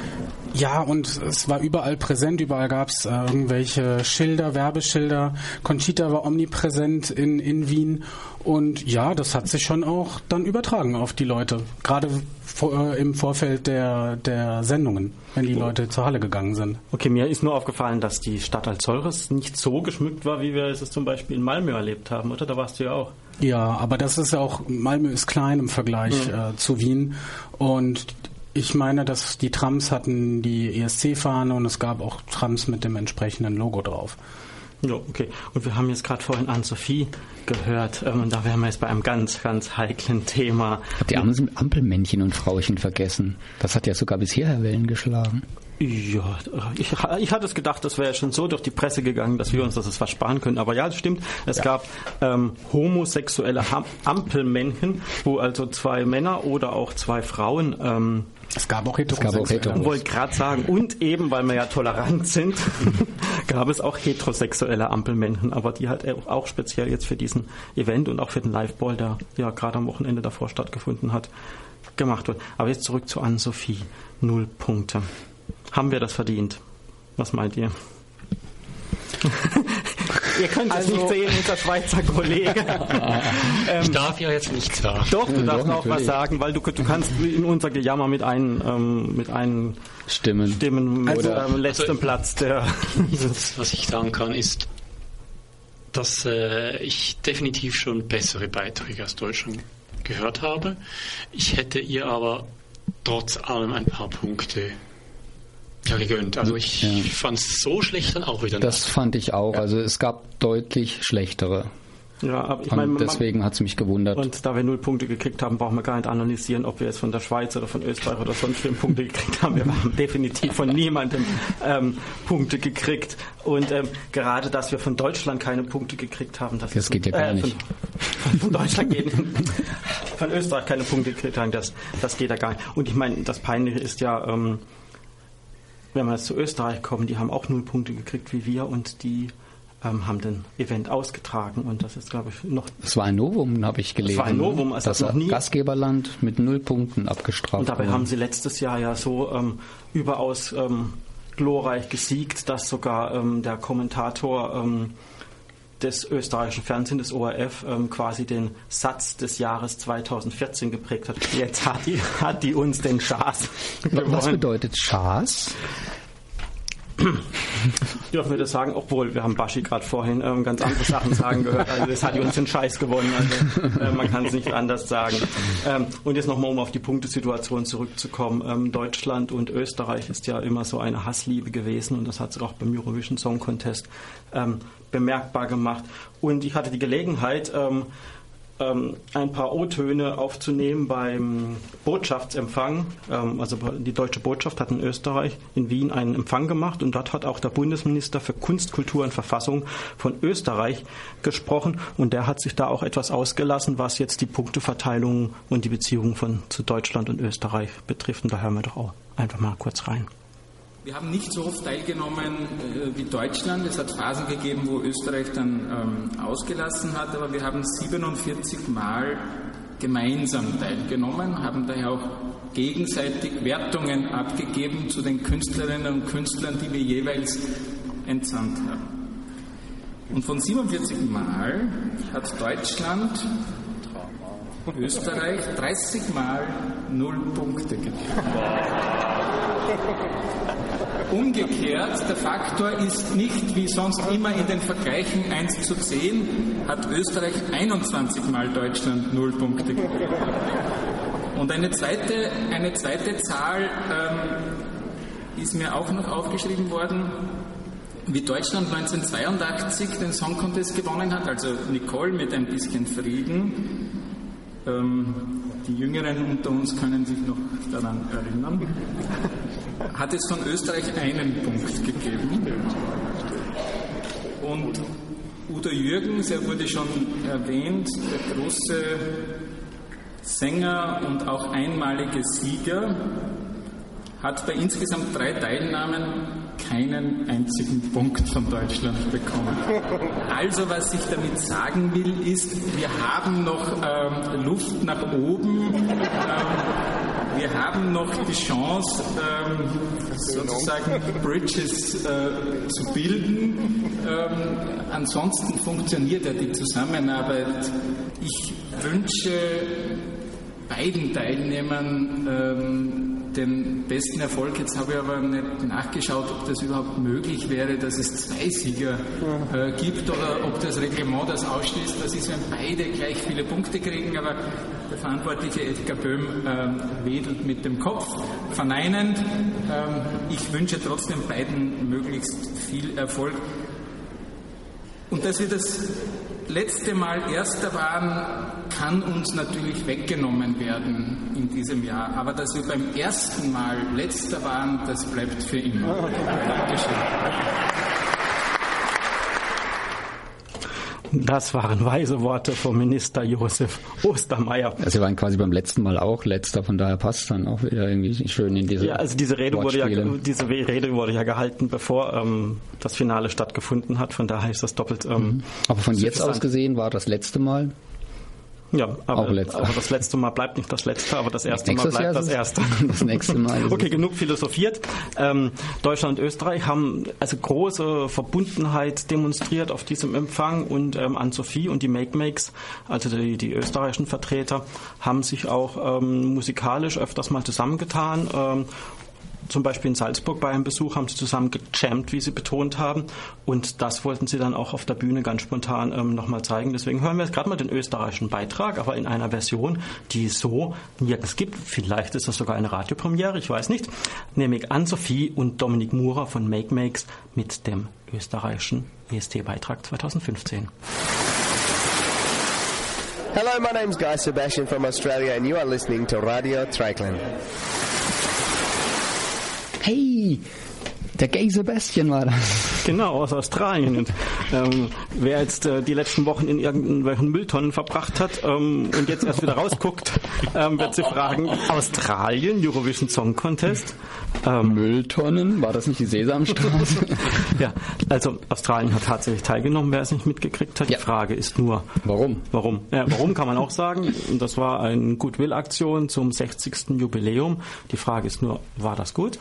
Ja, und es war überall präsent, überall gab es äh, irgendwelche Schilder, Werbeschilder. Conchita war omnipräsent in, in Wien. Und ja, das hat sich schon auch dann übertragen auf die Leute. Gerade vor, äh, im Vorfeld der, der Sendungen, wenn die Leute zur Halle gegangen sind. Okay, mir ist nur aufgefallen, dass die Stadt als solches nicht so geschmückt war, wie wir es zum Beispiel in Malmö erlebt haben, oder? Da warst du ja auch. Ja, aber das ist ja auch, Malmö ist klein im Vergleich mhm. äh, zu Wien. Und ich meine, dass die Trams hatten die ESC-Fahne und es gab auch Trams mit dem entsprechenden Logo drauf. Ja, okay. Und wir haben jetzt gerade vorhin Anne-Sophie gehört. Ähm, und da wären wir jetzt bei einem ganz, ganz heiklen Thema. Hat die Ampelmännchen und Frauchen vergessen. Das hat ja sogar bisher Wellen geschlagen. Ja, ich, ich hatte es gedacht, das wäre schon so durch die Presse gegangen, dass wir uns das was sparen können. Aber ja, das stimmt. Es ja. gab ähm, homosexuelle Ham Ampelmännchen, wo also zwei Männer oder auch zwei Frauen ähm, es gab auch heterosexuelle. Ich wollte gerade sagen, und eben, weil wir ja tolerant sind, gab es auch heterosexuelle Ampelmännchen, aber die halt auch speziell jetzt für diesen Event und auch für den Liveball, der ja gerade am Wochenende davor stattgefunden hat, gemacht wird. Aber jetzt zurück zu Anne-Sophie. Null Punkte. Haben wir das verdient? Was meint ihr? ihr könnt es also, nicht sehen, unser Schweizer Kollege. ähm, ich darf ja jetzt nichts sagen. Doch, du darfst doch, auch was sagen, weil du, du kannst in unser Gejammer mit einem, ähm, mit einem Stimmen, Stimmen also, oder letzten also, Platz. Der was ich sagen kann, ist, dass äh, ich definitiv schon bessere Beiträge aus Deutschland gehört habe. Ich hätte ihr aber trotz allem ein paar Punkte ja, gegönnt. Also ich ja. fand es so schlecht dann auch wieder. Das fand ich auch. Ja. Also es gab deutlich schlechtere. Ja, aber ich meine, deswegen hat es mich gewundert. Und da wir null Punkte gekriegt haben, brauchen wir gar nicht analysieren, ob wir jetzt von der Schweiz oder von Österreich oder sonst wem Punkte gekriegt haben. Wir haben definitiv von niemandem ähm, Punkte gekriegt. Und ähm, gerade, dass wir von Deutschland keine Punkte gekriegt haben, das, das geht ja gar äh, nicht. Von, von Deutschland geht, von Österreich keine Punkte gekriegt haben, das, das geht ja gar nicht. Und ich meine, das Peinliche ist ja, ähm, wenn wir jetzt zu Österreich kommen, die haben auch null Punkte gekriegt wie wir und die ähm, haben den Event ausgetragen und das ist, glaube ich, noch. Es war ein Novum, habe ich gelesen. Es war ein Novum, also das noch nie. Gastgeberland mit null Punkten abgestraft. Und dabei worden. haben sie letztes Jahr ja so ähm, überaus ähm, glorreich gesiegt, dass sogar ähm, der Kommentator ähm, des österreichischen Fernsehens, des ORF, ähm, quasi den Satz des Jahres 2014 geprägt hat. Jetzt hat die, hat die uns den Schaß. Was bedeutet Schaß? Dürfen wir das sagen? Obwohl, wir haben Baschi gerade vorhin ähm, ganz andere Sachen sagen gehört. Also das hat uns den Scheiß gewonnen. Also äh, man kann es nicht anders sagen. Ähm, und jetzt nochmal, um auf die Punktesituation zurückzukommen. Ähm, Deutschland und Österreich ist ja immer so eine Hassliebe gewesen und das hat sich auch beim Eurovision Song Contest ähm, bemerkbar gemacht. Und ich hatte die Gelegenheit, ähm, ein paar O-Töne aufzunehmen beim Botschaftsempfang. Ähm, also die deutsche Botschaft hat in Österreich, in Wien, einen Empfang gemacht und dort hat auch der Bundesminister für Kunst, Kultur und Verfassung von Österreich gesprochen und der hat sich da auch etwas ausgelassen, was jetzt die Punkteverteilung und die Beziehungen von zu Deutschland und Österreich betrifft. Und da hören wir doch auch einfach mal kurz rein. Wir haben nicht so oft teilgenommen äh, wie Deutschland. Es hat Phasen gegeben, wo Österreich dann ähm, ausgelassen hat, aber wir haben 47 Mal gemeinsam teilgenommen, haben daher auch gegenseitig Wertungen abgegeben zu den Künstlerinnen und Künstlern, die wir jeweils entsandt haben. Und von 47 Mal hat Deutschland Österreich 30 Mal null Punkte gegeben. Umgekehrt, der Faktor ist nicht wie sonst immer in den Vergleichen 1 zu 10, hat Österreich 21 Mal Deutschland 0 Punkte gegeben. Und eine zweite, eine zweite Zahl ähm, ist mir auch noch aufgeschrieben worden, wie Deutschland 1982 den Song Contest gewonnen hat, also Nicole mit ein bisschen Frieden. Ähm, die Jüngeren unter uns können sich noch daran erinnern hat es von Österreich einen Punkt gegeben. Und Udo Jürgens, er wurde schon erwähnt, der große Sänger und auch einmalige Sieger, hat bei insgesamt drei Teilnahmen keinen einzigen Punkt von Deutschland bekommen. Also was ich damit sagen will, ist, wir haben noch ähm, Luft nach oben. Ähm, wir haben noch die Chance, ähm, sozusagen Bridges äh, zu bilden. Ähm, ansonsten funktioniert ja die Zusammenarbeit. Ich wünsche beiden Teilnehmern ähm, den besten Erfolg. Jetzt habe ich aber nicht nachgeschaut, ob das überhaupt möglich wäre, dass es zwei Sieger äh, gibt oder ob das Reglement das ausschließt. Das ist, wenn beide gleich viele Punkte kriegen, aber der verantwortliche Edgar Böhm ähm, wedelt mit dem Kopf, verneinend. Ähm, ich wünsche trotzdem beiden möglichst viel Erfolg. Und dass wir das letzte Mal Erster waren, kann uns natürlich weggenommen werden in diesem Jahr. Aber dass wir beim ersten Mal Letzter waren, das bleibt für immer. Dankeschön. Das waren weise Worte vom Minister Josef Ostermeier. Also Sie waren quasi beim letzten Mal auch letzter, von daher passt dann auch wieder irgendwie schön in diese. Ja, also diese Rede wurde ja diese Rede wurde ja gehalten, bevor ähm, das Finale stattgefunden hat. Von daher ist das doppelt. Ähm, mhm. Aber von jetzt aus gesehen war das letzte Mal ja, aber, aber, das letzte Mal bleibt nicht das letzte, aber das erste Mal bleibt das erste. Das nächste Mal. okay, genug philosophiert. Ähm, Deutschland und Österreich haben also große Verbundenheit demonstriert auf diesem Empfang und ähm, an Sophie und die Make Makes, also die, die österreichischen Vertreter, haben sich auch ähm, musikalisch öfters mal zusammengetan ähm, zum Beispiel in Salzburg bei einem Besuch haben sie zusammen gejammt, wie sie betont haben. Und das wollten sie dann auch auf der Bühne ganz spontan ähm, nochmal zeigen. Deswegen hören wir jetzt gerade mal den österreichischen Beitrag, aber in einer Version, die es so nirgends gibt. Vielleicht ist das sogar eine Radiopremiere, ich weiß nicht. Nämlich Ann-Sophie und Dominik Murer von Make Makes mit dem österreichischen EST-Beitrag 2015. Hello, my name's Guy Sebastian from Australia and you are listening to Radio Triclan. Hey, der Gay Sebastian war das. Genau, aus Australien. Und ähm, wer jetzt äh, die letzten Wochen in irgendwelchen Mülltonnen verbracht hat ähm, und jetzt erst wieder rausguckt, ähm, wird sie fragen, Australien, Eurovision Song Contest. Ähm, Mülltonnen? War das nicht die Sesamstraße? ja, also Australien hat tatsächlich teilgenommen, wer es nicht mitgekriegt hat. Ja. Die Frage ist nur, warum? Warum? Ja, warum kann man auch sagen. Das war eine Goodwill-Aktion zum 60. Jubiläum. Die Frage ist nur, war das gut?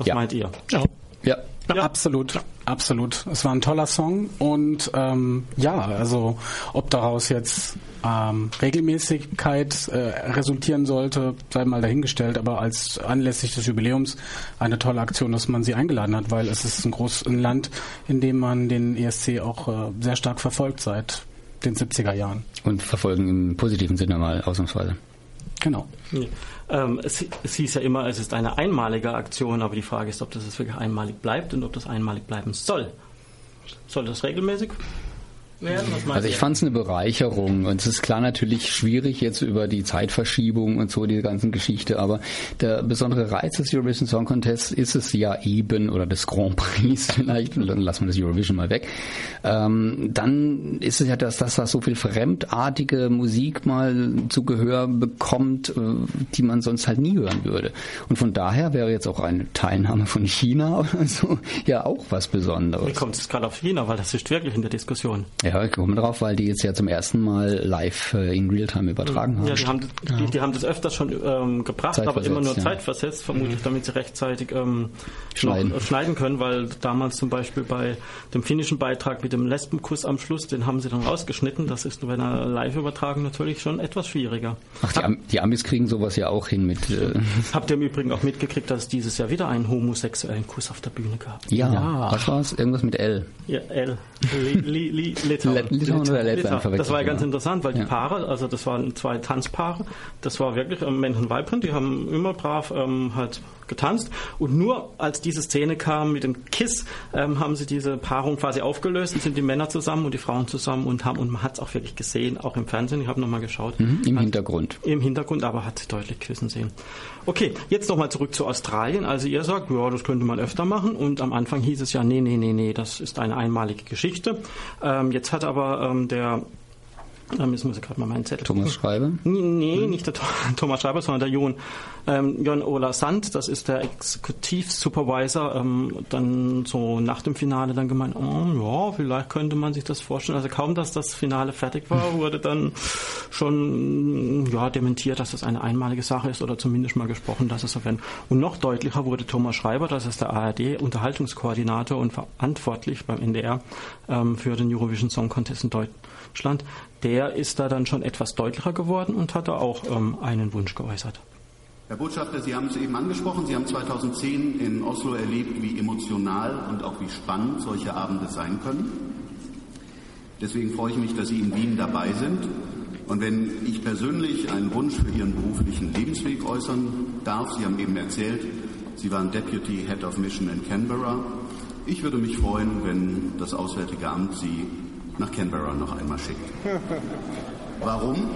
Was ja. meint ihr? Ja. Ja. ja. Absolut, absolut. Es war ein toller Song und ähm, ja, also ob daraus jetzt ähm, Regelmäßigkeit äh, resultieren sollte, sei mal dahingestellt, aber als anlässlich des Jubiläums eine tolle Aktion, dass man sie eingeladen hat, weil es ist ein großes Land, in dem man den ESC auch äh, sehr stark verfolgt seit den 70er Jahren. Und verfolgen im positiven Sinne mal ausnahmsweise. Genau. Ähm, es, es, hieß ja immer, es ist eine einmalige Aktion, aber die Frage ist, ob das wirklich einmalig bleibt und ob das einmalig bleiben soll. Soll das regelmäßig werden? Also ich fand es eine Bereicherung und es ist klar natürlich schwierig jetzt über die Zeitverschiebung und so diese ganzen Geschichte, aber der besondere Reiz des Eurovision Song Contest ist es ja eben oder des Grand Prix vielleicht, dann lassen wir das Eurovision mal weg. Ähm, dann ist es ja das, dass da so viel fremdartige Musik mal zu Gehör bekommt, äh, die man sonst halt nie hören würde. Und von daher wäre jetzt auch eine Teilnahme von China oder so ja auch was Besonderes. Wie kommt es gerade auf China, weil das ist wirklich in der Diskussion. Ja, ich komme drauf, weil die jetzt ja zum ersten Mal live äh, in Realtime übertragen haben. Ja, die haben, die, die haben das öfters schon ähm, gebracht, aber immer nur ja. zeitversetzt, vermutlich, Mhm. damit sie rechtzeitig ähm, Schneiden. Noch, äh, schneiden können, weil damals zum Beispiel bei dem finnischen Beitrag mit dem Lesbenkuss am Schluss, den haben sie dann rausgeschnitten. Das ist bei einer Live-Übertragung natürlich schon etwas schwieriger. Ach, die, Am die Amis kriegen sowas ja auch hin mit. Äh, Habt ihr im Übrigen auch mitgekriegt, dass es dieses Jahr wieder einen homosexuellen Kuss auf der Bühne gab? ja, was war's? Irgendwas mit L. Ja, L. Li, li, li, Litauen. Litauen oder Lettland verwechselt, Das war ja ganz interessant, weil Ja. die Paare, also das waren zwei Tanzpaare, das war wirklich ähm, Männchen und Weibchen, die haben immer brav ähm, halt getanzt und nur als diese Szene kam mit dem Kiss, ähm, haben sie diese Paarung quasi aufgelöst und sind die Männer zusammen und die Frauen zusammen und haben, und man hat es auch wirklich gesehen, auch im Fernsehen, ich habe nochmal geschaut. Mhm, Im Hintergrund. Im Hintergrund, aber hat deutlich küssen sehen. Okay, jetzt nochmal zurück zu Australien. Also ihr sagt, ja, das könnte man öfter machen. Und am Anfang hieß es ja, nee, nee, nee, nee, das ist eine einmalige Geschichte. Ähm, jetzt hat aber ähm, der, jetzt muss ich gerade mal meinen Zettel Thomas Schreiber? Nee, nicht der Tho- Thomas Schreiber, sondern der Jon, ähm, Jon Ola Sand, das ist der Exekutivsupervisor, ähm, dann so nach dem Finale dann gemeint, oh, ja, vielleicht könnte man sich das vorstellen. Also kaum, dass das Finale fertig war, wurde dann schon ja, dementiert, dass das eine einmalige Sache ist oder zumindest mal gesprochen, dass es so werden. Und noch deutlicher wurde Thomas Schreiber, das ist der ARD-Unterhaltungskoordinator und verantwortlich beim NDR ähm, für den Eurovision Song Contest in Deutschland. Der ist da dann schon etwas deutlicher geworden und hat da auch ähm, einen Wunsch geäußert. Herr Botschafter, Sie haben es eben angesprochen. Sie haben 2010 in Oslo erlebt, wie emotional und auch wie spannend solche Abende sein können. Deswegen freue ich mich, dass Sie in Wien dabei sind. Und wenn ich persönlich einen Wunsch für Ihren beruflichen Lebensweg äußern darf, Sie haben eben erzählt, Sie waren Deputy Head of Mission in Canberra. Ich würde mich freuen, wenn das Auswärtige Amt Sie nach Canberra noch einmal schickt. Warum?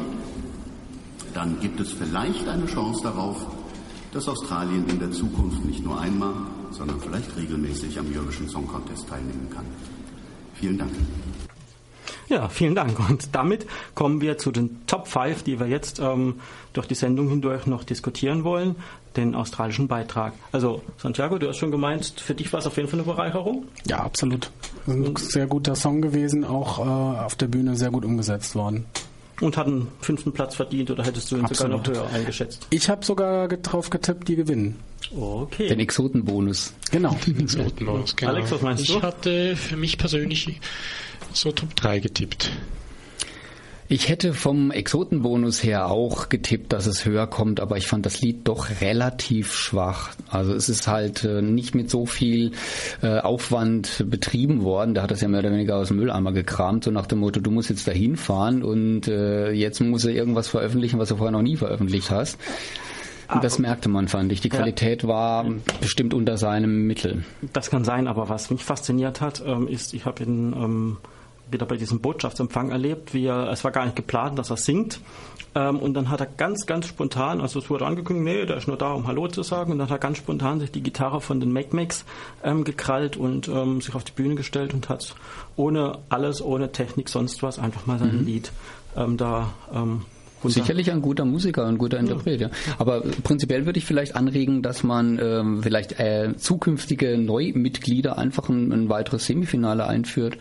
Dann gibt es vielleicht eine Chance darauf, dass Australien in der Zukunft nicht nur einmal, sondern vielleicht regelmäßig am Eurovision Song Contest teilnehmen kann. Vielen Dank. Ja, vielen Dank. Und damit kommen wir zu den Top 5, die wir jetzt ähm, durch die Sendung hindurch noch diskutieren wollen, den australischen Beitrag. Also, Santiago, du hast schon gemeint, für dich war es auf jeden Fall eine Bereicherung. Ja, absolut. Ein sehr guter Song gewesen, auch äh, auf der Bühne sehr gut umgesetzt worden. Und hat einen fünften Platz verdient oder hättest du ihn sogar noch Absolut. höher eingeschätzt? Ich habe sogar drauf getippt, die gewinnen. Okay. Den Exotenbonus. Genau. Exotenbonus, genau. Alex, was meinst ich du? hatte für mich persönlich so Top 3 getippt. Ich hätte vom Exotenbonus her auch getippt, dass es höher kommt, aber ich fand das Lied doch relativ schwach. Also es ist halt äh, nicht mit so viel äh, Aufwand betrieben worden. Der hat das ja mehr oder weniger aus dem Mülleimer gekramt, so nach dem Motto, du musst jetzt dahin fahren und äh, jetzt muss er irgendwas veröffentlichen, was du vorher noch nie veröffentlicht hast. Und das merkte man, fand ich. Die Ja. Qualität war bestimmt unter seinem Mittel. Das kann sein, aber was mich fasziniert hat, ähm, ist, ich habe ihn ähm, wieder bei diesem Botschaftsempfang erlebt, wie er, es war gar nicht geplant, dass er singt. Ähm, und dann hat er ganz, ganz spontan, also es wurde angekündigt, nee, der ist nur da, um Hallo zu sagen. Und dann hat er ganz spontan sich die Gitarre von den Make-Makes ähm, gekrallt und ähm, sich auf die Bühne gestellt und hat ohne alles, ohne Technik, sonst was, einfach mal sein Mhm. Lied ähm, da ähm, Sicherlich ein guter Musiker, ein guter Interpret, ja. Aber prinzipiell würde ich vielleicht anregen, dass man ähm, vielleicht äh, zukünftige Neumitglieder einfach ein, ein weiteres Semifinale einführt.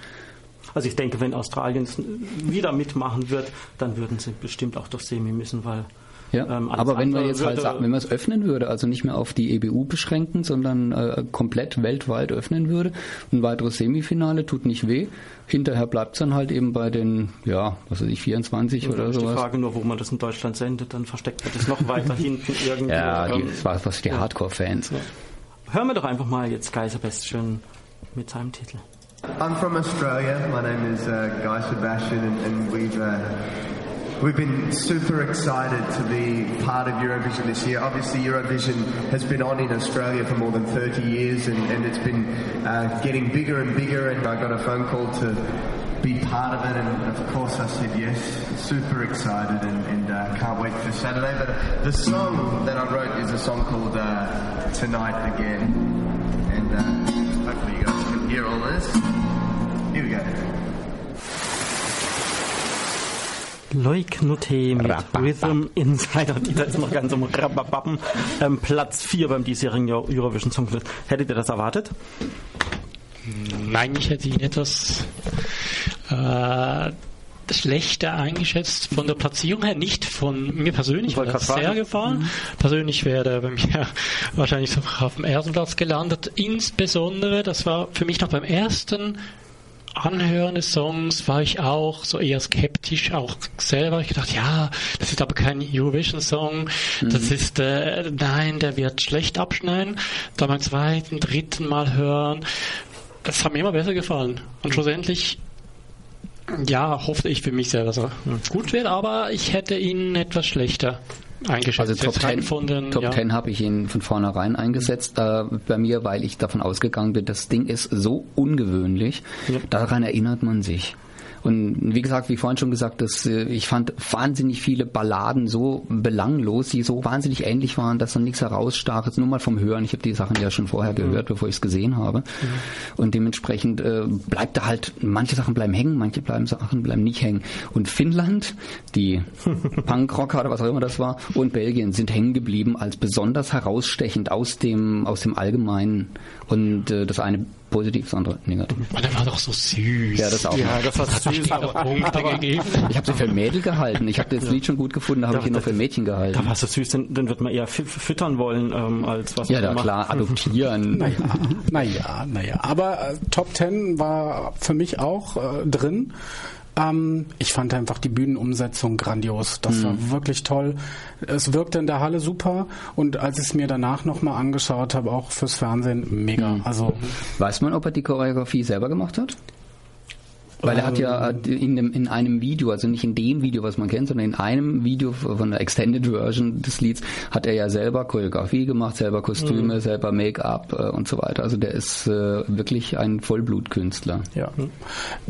Also ich denke, wenn Australien es wieder mitmachen wird, dann würden sie bestimmt auch durch Semi müssen, weil Ja, ähm, aber wenn man andere jetzt halt, würde- sa- wenn man es öffnen würde, also nicht mehr auf die EBU beschränken, sondern äh, komplett weltweit öffnen würde, ein weiteres Semifinale tut nicht weh. Hinterher bleibt es dann halt eben bei den, ja, was weiß ich, 24 Und oder ist die sowas. Frage nur, wo man das in Deutschland sendet, dann versteckt wird es noch weiter hinten irgendwo. Ja, die, ähm, das war was für die ja. Hardcore-Fans. Hören wir doch einfach mal jetzt Guy Sebastian mit seinem Titel. I'm from Australia. My name is uh, Guy Sebastian, and, and we've uh, we've been super excited to be part of Eurovision this year. Obviously, Eurovision has been on in Australia for more than 30 years, and, and it's been uh, getting bigger and bigger. And I got a phone call to be part of it, and of course I said yes. Super excited and, and uh, can't wait for Saturday. But the song that I wrote is a song called uh, Tonight Again, and uh, hopefully you guys can hear all this. Leuknote mit Rhythm Insider, die da ist noch ganz um Rababappen. Ähm, Platz 4 beim diesjährigen Eurovision Song Contest. Hättet ihr das erwartet? Nein, ich hätte ihn etwas äh, schlechter eingeschätzt von der Platzierung her, nicht von mir persönlich, weil er sehr gefallen. Mhm. Persönlich wäre er bei mir wahrscheinlich so auf dem ersten Platz gelandet. Insbesondere, das war für mich noch beim ersten Anhören des Songs war ich auch so eher skeptisch, auch selber. Ich gedacht, ja, das ist aber kein Eurovision-Song. Mhm. Das ist, äh, nein, der wird schlecht abschneiden. Dann beim zweiten, dritten Mal hören. Das hat mir immer besser gefallen. Und schlussendlich, ja, hoffte ich für mich selber, dass er gut wird, aber ich hätte ihn etwas schlechter. Also Top 10, von den, Top ja. 10 habe ich ihn von vornherein eingesetzt äh, bei mir, weil ich davon ausgegangen bin, das Ding ist so ungewöhnlich, ja. daran erinnert man sich. Und wie gesagt, wie vorhin schon gesagt, dass äh, ich fand wahnsinnig viele Balladen so belanglos, die so wahnsinnig ähnlich waren, dass dann nichts herausstach. Jetzt nur mal vom Hören. Ich habe die Sachen ja schon vorher gehört, mhm. bevor ich es gesehen habe. Mhm. Und dementsprechend äh, bleibt da halt, manche Sachen bleiben hängen, manche bleiben Sachen bleiben nicht hängen. Und Finnland, die Punkrocker oder was auch immer das war, und Belgien sind hängen geblieben als besonders herausstechend aus dem, aus dem Allgemeinen. Und äh, das eine positiv, das andere negativ. Aber der war doch so süß. Ja, das auch. Ja, das war süß. Aber, aber, ich habe sie für Mädel gehalten. Ich habe das Lied schon gut gefunden, da habe ich ihn noch für Mädchen gehalten. Da war so süß, dann, dann wird man eher füttern wollen, ähm, als was Ja, da klar, adoptieren. naja, naja, naja. Aber äh, Top Ten war für mich auch äh, drin. Ähm, ich fand einfach die Bühnenumsetzung grandios. Das mhm. war wirklich toll. Es wirkte in der Halle super und als ich es mir danach nochmal angeschaut habe, auch fürs Fernsehen, mega. Mhm. Also Weiß man, ob er die Choreografie selber gemacht hat? Weil er hat ja ähm. in, dem, in einem Video, also nicht in dem Video, was man kennt, sondern in einem Video von der Extended Version des Lieds, hat er ja selber Choreografie gemacht, selber Kostüme, mhm. selber Make-up äh, und so weiter. Also der ist äh, wirklich ein Vollblutkünstler. Ja.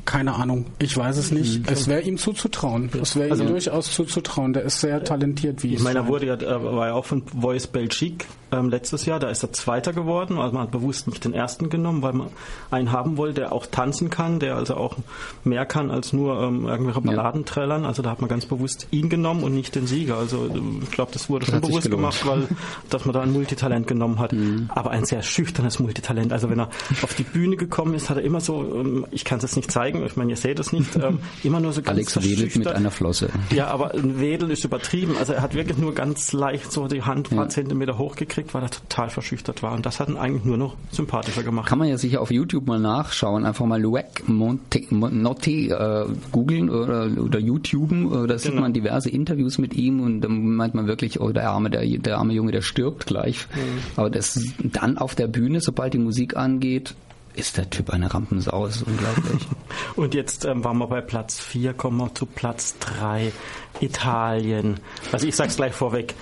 Keine Ahnung, ich weiß es nicht. Mhm. Es wäre ihm zuzutrauen. Es wäre also, ihm durchaus zuzutrauen. Der ist sehr talentiert, wie ich meine. wurde ja, äh, war ja auch von Voice Belgique ähm, letztes Jahr. Da ist er Zweiter geworden. Also man hat bewusst nicht den Ersten genommen, weil man einen haben wollte, der auch tanzen kann, der also auch mehr kann als nur ähm, irgendwelche Balladen trällern. Also da hat man ganz bewusst ihn genommen und nicht den Sieger. Also ich glaube, das wurde das schon bewusst gemacht, weil dass man da ein Multitalent genommen hat. Mhm. Aber ein sehr schüchternes Multitalent. Also wenn er auf die Bühne gekommen ist, hat er immer so, ähm, ich kann es jetzt nicht zeigen, ich meine, ihr seht es nicht, ähm, immer nur so ganz Alex wedelt mit einer Flosse. Ja, aber ein Wedel ist übertrieben. Also er hat wirklich nur ganz leicht so die Hand ein paar ja. Zentimeter hochgekriegt, weil er total verschüchtert war. Und das hat ihn eigentlich nur noch sympathischer gemacht. Kann man ja sicher auf YouTube mal nachschauen. Einfach mal Luec Monte, Notti äh, googeln oder, oder YouTuben. Äh, da sieht genau. man diverse Interviews mit ihm und dann meint man wirklich, oh, der arme, der, der arme Junge, der stirbt gleich. Mhm. Aber das dann auf der Bühne, sobald die Musik angeht, ist der Typ eine Rampensau, ist unglaublich. Und jetzt ähm, waren wir bei Platz 4, kommen wir zu Platz 3, Italien. Also ich sag's gleich vorweg,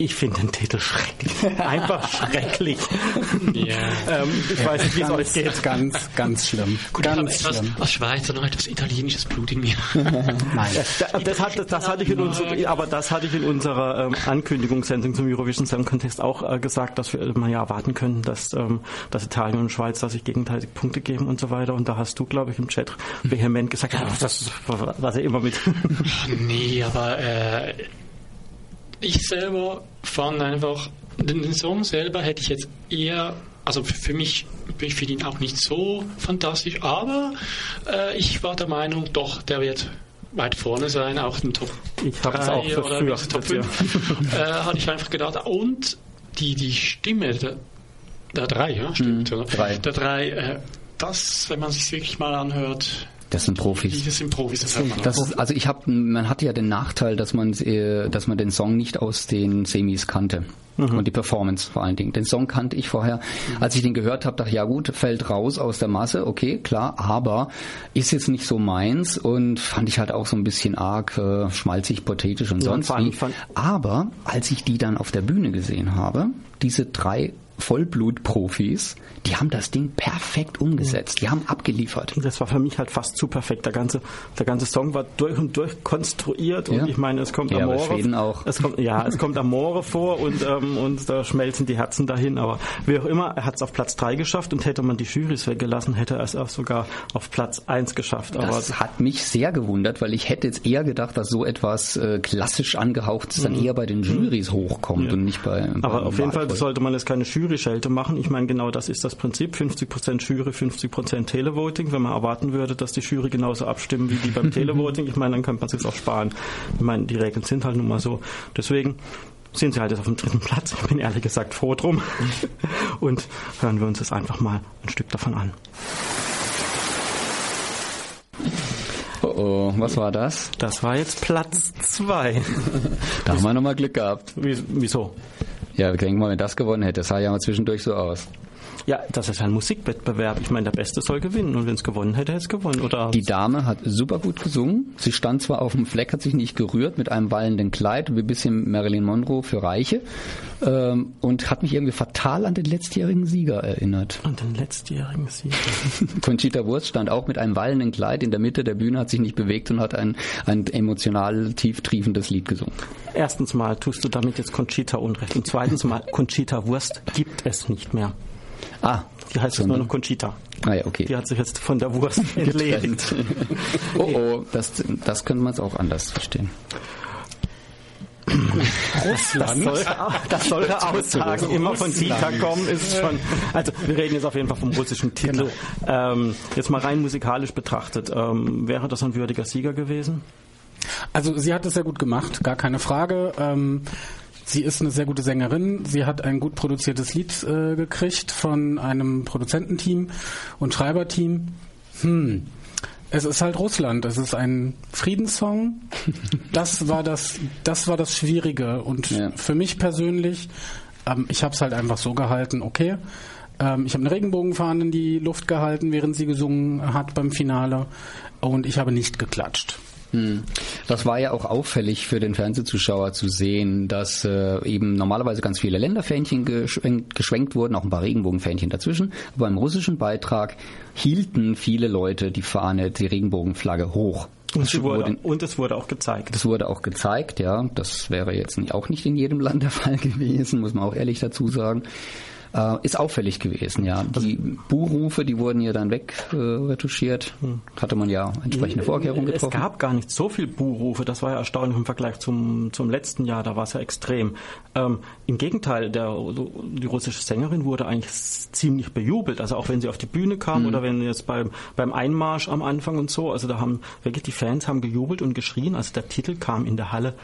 ich finde den Titel schrecklich. Einfach schrecklich. Yeah. ähm, ich weiß nicht, wie es euch geht. Ganz, ganz schlimm. Gut, ganz etwas schlimm. aus Schweizer noch etwas italienisches Blut in mir. Nein. Das, das, hat, das hatte ich in unserer, aber das hatte ich in unserer ähm, Ankündigungssendung zum Eurovision Song Contest auch äh, gesagt, dass wir mal ja erwarten können, dass, ähm, dass Italien und Schweiz sich gegenseitig Punkte geben und so weiter. Und da hast du, glaube ich, im Chat vehement gesagt, ja, das war ja immer mit. nee, aber äh, ich selber fand einfach, den Song selber hätte ich jetzt eher, also für mich, ich finde ihn auch nicht so fantastisch, aber äh, ich war der Meinung, doch, der wird weit vorne sein, auch in Top ich 3 auch oder Top 5. äh, hatte ich einfach gedacht. Und die, die Stimme der, der drei, ja, stimmt, mhm, drei. Der drei, äh, das, wenn man sich wirklich mal anhört, das sind Profis. Das sind Profis. Das, das ist, also ich habe, man hatte ja den Nachteil, dass man, äh, dass man den Song nicht aus den Semis kannte. Mhm. Und die Performance vor allen Dingen. Den Song kannte ich vorher. Mhm. Als ich den gehört habe, dachte ich, ja gut, fällt raus aus der Masse, okay, klar, aber ist jetzt nicht so meins und fand ich halt auch so ein bisschen arg äh, schmalzig, pathetisch und ja, sonst wie. Aber als ich die dann auf der Bühne gesehen habe, diese drei Vollblutprofis, die haben das Ding perfekt umgesetzt. Die haben abgeliefert. Das war für mich halt fast zu perfekt. Der ganze, der ganze Song war durch und durch konstruiert und Ja. ich meine, es kommt Ja, Amore. Schweden auch. Es kommt, ja, es kommt Amore vor und, ähm, und da schmelzen die Herzen dahin. Aber wie auch immer, er hat es auf Platz 3 geschafft und hätte man die Jurys weggelassen, hätte er es auch sogar auf Platz 1 geschafft. Aber Das hat mich sehr gewundert, weil ich hätte jetzt eher gedacht, dass so etwas äh, klassisch angehauchtes dann Mhm. eher bei den Jurys hochkommt Ja. und nicht bei. Aber beim auf jeden Fall sollte man jetzt keine Jury-Schelte machen. Ich meine, genau das ist das Prinzip. 50% Jury, 50% Televoting. Wenn man erwarten würde, dass die Jury genauso abstimmen wie die beim Televoting, ich meine, dann könnte man es jetzt auch sparen. Ich meine, die Regeln sind halt nun mal so. Deswegen sind sie halt jetzt auf dem dritten Platz. Ich bin ehrlich gesagt froh drum. Und hören wir uns jetzt einfach mal ein Stück davon an. Oh oh, was war das? Das war jetzt Platz 2. Da haben wir nochmal Glück gehabt. Wieso? Ja, ich denke mal, wenn das gewonnen hätte, sah ja mal zwischendurch so aus. Ja, das ist ein Musikwettbewerb. Ich meine, der Beste soll gewinnen. Und wenn es gewonnen hätte, hätte es gewonnen. Oder Die Dame hat super gut gesungen. Sie stand zwar auf dem Fleck, hat sich nicht gerührt mit einem wallenden Kleid, wie ein bisschen Marilyn Monroe für Reiche. Ähm, und hat mich irgendwie fatal an den letztjährigen Sieger erinnert. An den letztjährigen Sieger. Conchita Wurst stand auch mit einem wallenden Kleid in der Mitte der Bühne, hat sich nicht bewegt und hat ein, ein emotional tieftriefendes Lied gesungen. Erstens mal tust du damit jetzt Conchita Unrecht. Und zweitens mal, Conchita Wurst gibt es nicht mehr. Ah. Die heißt jetzt nur noch Conchita. Ah ja, okay. Die hat sich jetzt von der Wurst entledigt. oh oh, das, das könnte man es auch anders verstehen. Russland. Das soll, dass solche Aussagen immer von. Dieter kommen, ist schon. Also wir reden jetzt auf jeden Fall vom russischen Titel. Ähm, jetzt mal rein musikalisch betrachtet, ähm, wäre das ein würdiger Sieger gewesen? Also sie hat es sehr gut gemacht, gar keine Frage. Ähm, sie ist eine sehr gute Sängerin. Sie hat ein gut produziertes Lied äh, gekriegt von einem Produzententeam und Schreiberteam. Hm. Es ist halt Russland. Es ist ein Friedenssong. Das war das, das war das Schwierige. Und für mich persönlich, ähm, ich habe es halt einfach so gehalten. Okay, ähm, ich habe eine Regenbogenfahne in die Luft gehalten, während sie gesungen hat beim Finale. Und ich habe nicht geklatscht. Hm. Das war ja auch auffällig für den Fernsehzuschauer zu sehen, dass äh, eben normalerweise ganz viele Länderfähnchen geschwenkt, geschwenkt wurden, auch ein paar Regenbogenfähnchen dazwischen. Aber im russischen Beitrag hielten viele Leute die Fahne, die Regenbogenflagge hoch. Und, Das wurde, wurde- und es wurde auch gezeigt. das wurde auch gezeigt, ja. Das wäre jetzt nicht- auch nicht in jedem Land der Fall gewesen, muss man auch ehrlich dazu sagen. Äh, ist auffällig gewesen, ja. Die Buhrufe, die wurden ja dann wegretuschiert. Äh. Hatte man ja entsprechende Vorkehrungen Es getroffen. gab gar nicht so viel Buhrufe, das war ja erstaunlich im Vergleich zum, zum letzten Jahr, da war es ja extrem. Ähm, Im Gegenteil, der, die russische Sängerin wurde eigentlich ziemlich bejubelt, also auch wenn sie auf die Bühne kam Mhm. oder wenn jetzt beim, beim Einmarsch am Anfang und so, also da haben wirklich die Fans haben gejubelt und geschrien, also der Titel kam in der Halle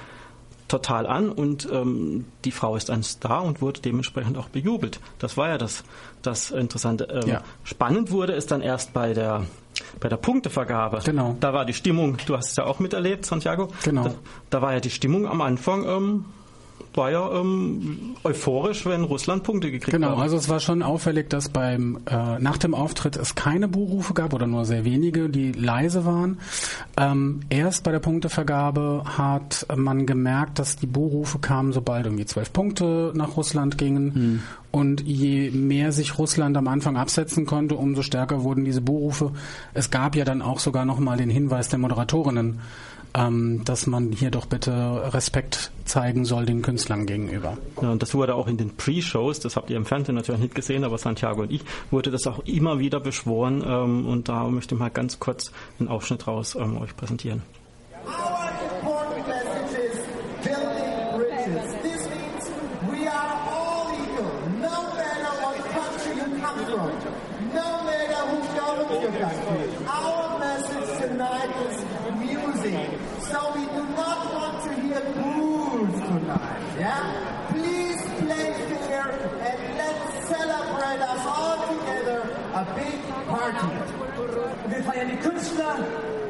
total an und ähm, die Frau ist ein Star und wurde dementsprechend auch bejubelt. Das war ja das, das Interessante. Ähm, Ja. Spannend wurde es dann erst bei der bei der Punktevergabe. Genau. Da war die Stimmung, du hast es ja auch miterlebt, Santiago. Genau. Da, da war ja die Stimmung am Anfang ähm, war ja ähm, euphorisch, wenn Russland Punkte gekriegt Genau, hat. also es war schon auffällig, dass beim äh, nach dem Auftritt es keine Buhrufe gab oder nur sehr wenige, die leise waren. Ähm, erst bei der Punktevergabe hat man gemerkt, dass die Buhrufe kamen, sobald irgendwie zwölf Punkte nach Russland gingen. Und je mehr sich Russland am Anfang absetzen konnte, umso stärker wurden diese Buhrufe. Es gab ja dann auch sogar noch mal den Hinweis der Moderatorinnen, ähm, dass man hier doch bitte Respekt zeigen soll den Künstlern gegenüber. Ja, und das wurde auch in den Pre-Shows, das habt ihr im Fernsehen natürlich nicht gesehen, aber Santiago und ich, wurde das auch immer wieder beschworen. Ähm, und da möchte ich mal ganz kurz einen Ausschnitt raus ähm, euch präsentieren. Party. Wir feiern die Künstler,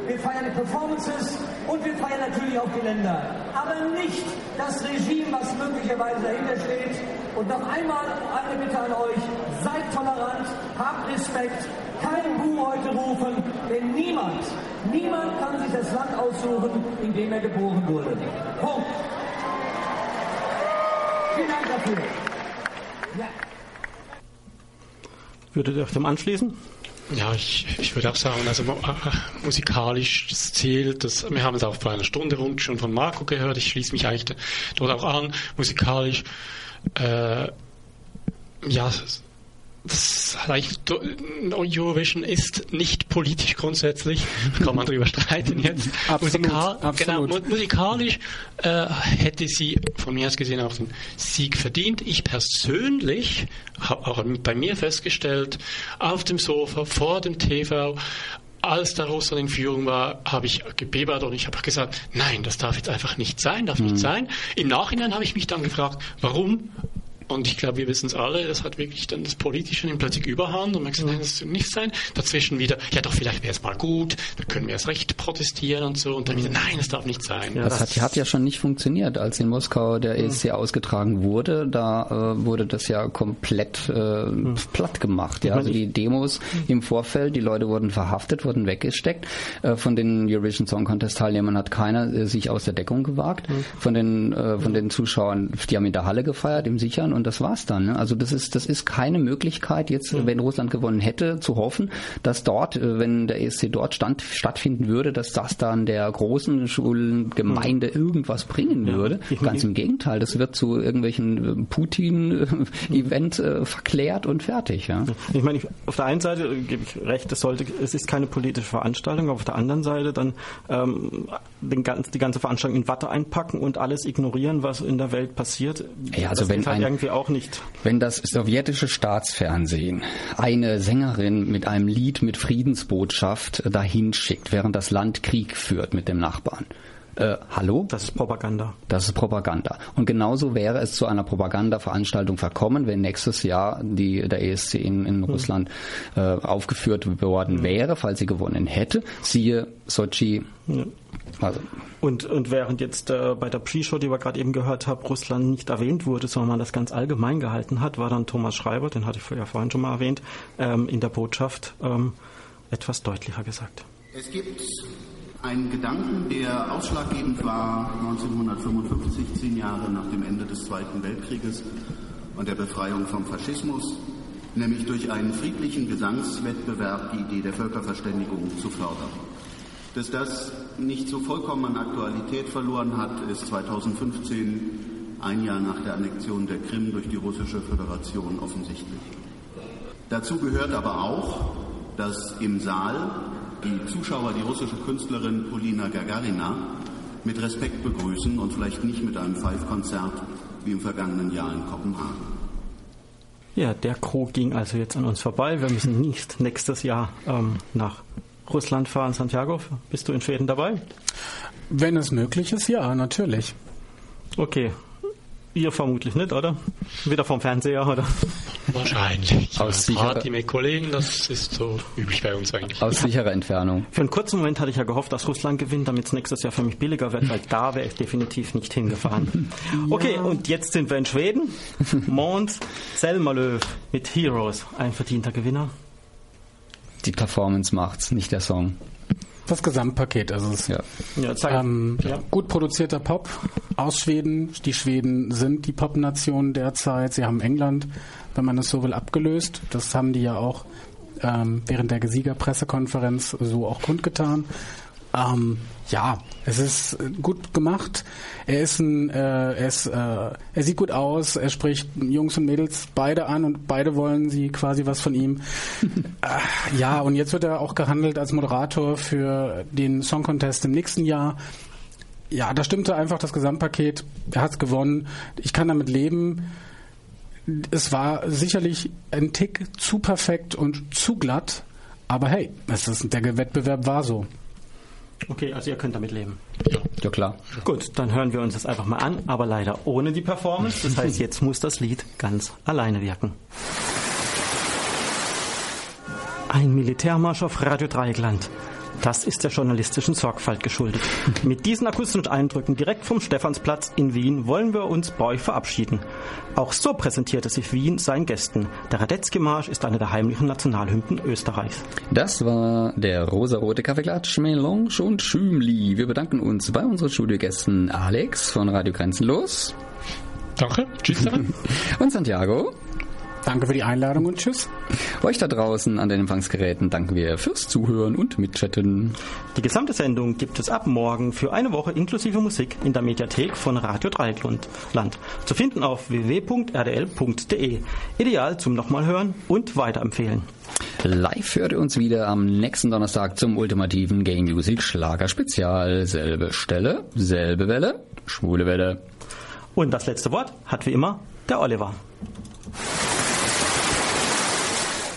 wir feiern die Performances und wir feiern natürlich auch die Länder. Aber nicht das Regime, was möglicherweise dahinter steht. Und noch einmal eine Bitte an euch, seid tolerant, habt Respekt, kein Bu heute rufen, denn niemand, niemand kann sich das Land aussuchen, in dem er geboren wurde. Punkt. Vielen Dank dafür. Ja. Würdet ihr euch dem anschließen? Ja, ich, ich würde auch sagen, also äh, musikalisch das Ziel, das, wir haben es auch vor einer Stunde rund schon von Marco gehört, ich schließe mich eigentlich dort auch an, musikalisch, äh, ja, das Eurovision ist nicht politisch grundsätzlich, kann man darüber streiten jetzt. absolut, Musikal, absolut. Genau, musikalisch äh, hätte sie von mir aus gesehen auch den Sieg verdient. Ich persönlich habe auch bei mir festgestellt, auf dem Sofa, vor dem TV, als der Russland in Führung war, habe ich gebebert und ich habe gesagt, nein, das darf jetzt einfach nicht sein, darf Mhm. nicht sein. Im Nachhinein habe ich mich dann gefragt, warum und ich glaube, wir wissen es alle, das hat wirklich dann das Politische nimmt plötzlich überhand und man sagt, nein, das soll nicht sein. Dazwischen wieder, ja doch, vielleicht wäre es mal gut, dann können wir erst recht protestieren und so. Und dann wieder, nein, das darf nicht sein. das hat, hat ja schon nicht funktioniert, als in Moskau der ESC ausgetragen wurde. Da äh, wurde das ja komplett äh, platt gemacht. Ja? Also die Demos im Vorfeld, die Leute wurden verhaftet, wurden weggesteckt. Äh, von den Eurovision Song Contest Teilnehmern hat keiner äh, sich aus der Deckung gewagt. Von den äh, von den Zuschauern, die haben in der Halle gefeiert, im Sichern und das war's dann. Ne? Also das ist das ist keine Möglichkeit jetzt, wenn Russland gewonnen hätte, zu hoffen, dass dort, äh, wenn der ESC dort stand, stattfinden würde, dass das dann der großen Schulgemeinde irgendwas bringen würde. Ganz im Gegenteil, das wird zu irgendwelchen äh, Putin-Event äh, verklärt und fertig. Ja. Ich meine, ich, auf der einen Seite gebe ich recht, es, sollte, es ist keine politische Veranstaltung, aber auf der anderen Seite dann ähm, den ganz, die ganze Veranstaltung in Watte einpacken und alles ignorieren, was in der Welt passiert. Ja, also wenn halt ein- irgendwie auch nicht. Wenn das sowjetische Staatsfernsehen eine Sängerin mit einem Lied mit Friedensbotschaft dahin schickt, während das Land Krieg führt mit dem Nachbarn. Äh, hallo? Das ist Propaganda. Das ist Propaganda. Und genauso wäre es zu einer Propagandaveranstaltung verkommen, wenn nächstes Jahr die, der ESC in, in Russland äh, aufgeführt worden wäre, falls sie gewonnen hätte. Siehe Sochi. Ja. Also, Und, und während jetzt äh, bei der Pre-Show, die wir gerade eben gehört haben, Russland nicht erwähnt wurde, sondern man das ganz allgemein gehalten hat, war dann Thomas Schreiber, den hatte ich ja vorhin schon mal erwähnt, ähm, in der Botschaft ähm, etwas deutlicher gesagt. Es gibt einen Gedanken, der ausschlaggebend war 1955, zehn Jahre nach dem Ende des Zweiten Weltkrieges und der Befreiung vom Faschismus, nämlich durch einen friedlichen Gesangswettbewerb die Idee der Völkerverständigung zu fördern. Dass das nicht so vollkommen an Aktualität verloren hat, ist 2015, ein Jahr nach der Annexion der Krim durch die Russische Föderation, offensichtlich. Dazu gehört aber auch, dass im Saal die Zuschauer die russische Künstlerin Polina Gagarina mit Respekt begrüßen und vielleicht nicht mit einem Pfeifkonzert wie im vergangenen Jahr in Kopenhagen. Ja, der Krug ging also jetzt an uns vorbei. Wir müssen nicht nächstes Jahr ähm, nach Russland fahren. Santiago, bist du in Schweden dabei? Wenn es möglich ist, ja, natürlich. Okay. Ihr vermutlich nicht, oder? Wieder vom Fernseher, oder? Wahrscheinlich. Aus sicherer- Party mit Kollegen, das ist so üblich bei uns eigentlich. aus sicherer Entfernung. Für einen kurzen Moment hatte ich ja gehofft, dass Russland gewinnt, damit es nächstes Jahr für mich billiger wird, weil da wäre ich definitiv nicht hingefahren. Okay, und jetzt sind wir in Schweden. Mons Selmerlöw mit Heroes, ein verdienter Gewinner. Die Performance macht's, nicht der Song. Das Gesamtpaket ist es. Ja. Ja, Ähm, ja. Gut produzierter Pop aus Schweden. Die Schweden sind die Popnation derzeit. Sie haben England, wenn man es so will, abgelöst. Das haben die ja auch ähm, während der Siegerpressekonferenz so auch kundgetan. Ähm, ja, es ist äh, gut gemacht. Er ist ein, äh, er, ist, äh, er sieht gut aus. Er spricht Jungs und Mädels beide an und beide wollen sie quasi was von ihm. äh, ja, und jetzt wird er auch gehandelt als Moderator für den Song Contest im nächsten Jahr. Ja, da stimmte einfach das Gesamtpaket. Er hat gewonnen. Ich kann damit leben. Es war sicherlich ein Tick zu perfekt und zu glatt. Aber hey, es ist, der Wettbewerb war so. Okay, also ihr könnt damit leben. Ja klar. Gut, dann hören wir uns das einfach mal an, aber leider ohne die Performance. Das heißt, jetzt muss das Lied ganz alleine wirken. Ein Militärmarsch auf Radio Dreieckland. Das ist der journalistischen Sorgfalt geschuldet. Mit diesen akustischen Eindrücken direkt vom Stephansplatz in Wien wollen wir uns bei euch verabschieden. Auch so präsentierte sich Wien seinen Gästen. Der Radetzky-Marsch ist eine der heimlichen Nationalhymnen Österreichs. Das war der rosarote Kaffeeklatsch, Melange und Schümli. Wir bedanken uns bei unseren Studiogästen Alex von Radio Grenzenlos Danke. Tschüss und Santiago. Danke für die Einladung und tschüss. Euch da draußen an den Empfangsgeräten danken wir fürs Zuhören und Mitchatten. Die gesamte Sendung gibt es ab morgen für eine Woche inklusive Musik in der Mediathek von Radio Dreieckland. Zu finden auf www.rdl.de. Ideal zum nochmal hören und weiterempfehlen. Live hört ihr uns wieder am nächsten Donnerstag zum ultimativen Game Music Schlager Spezial. Selbe Stelle, selbe Welle, schwule Welle. Und das letzte Wort hat wie immer der Oliver.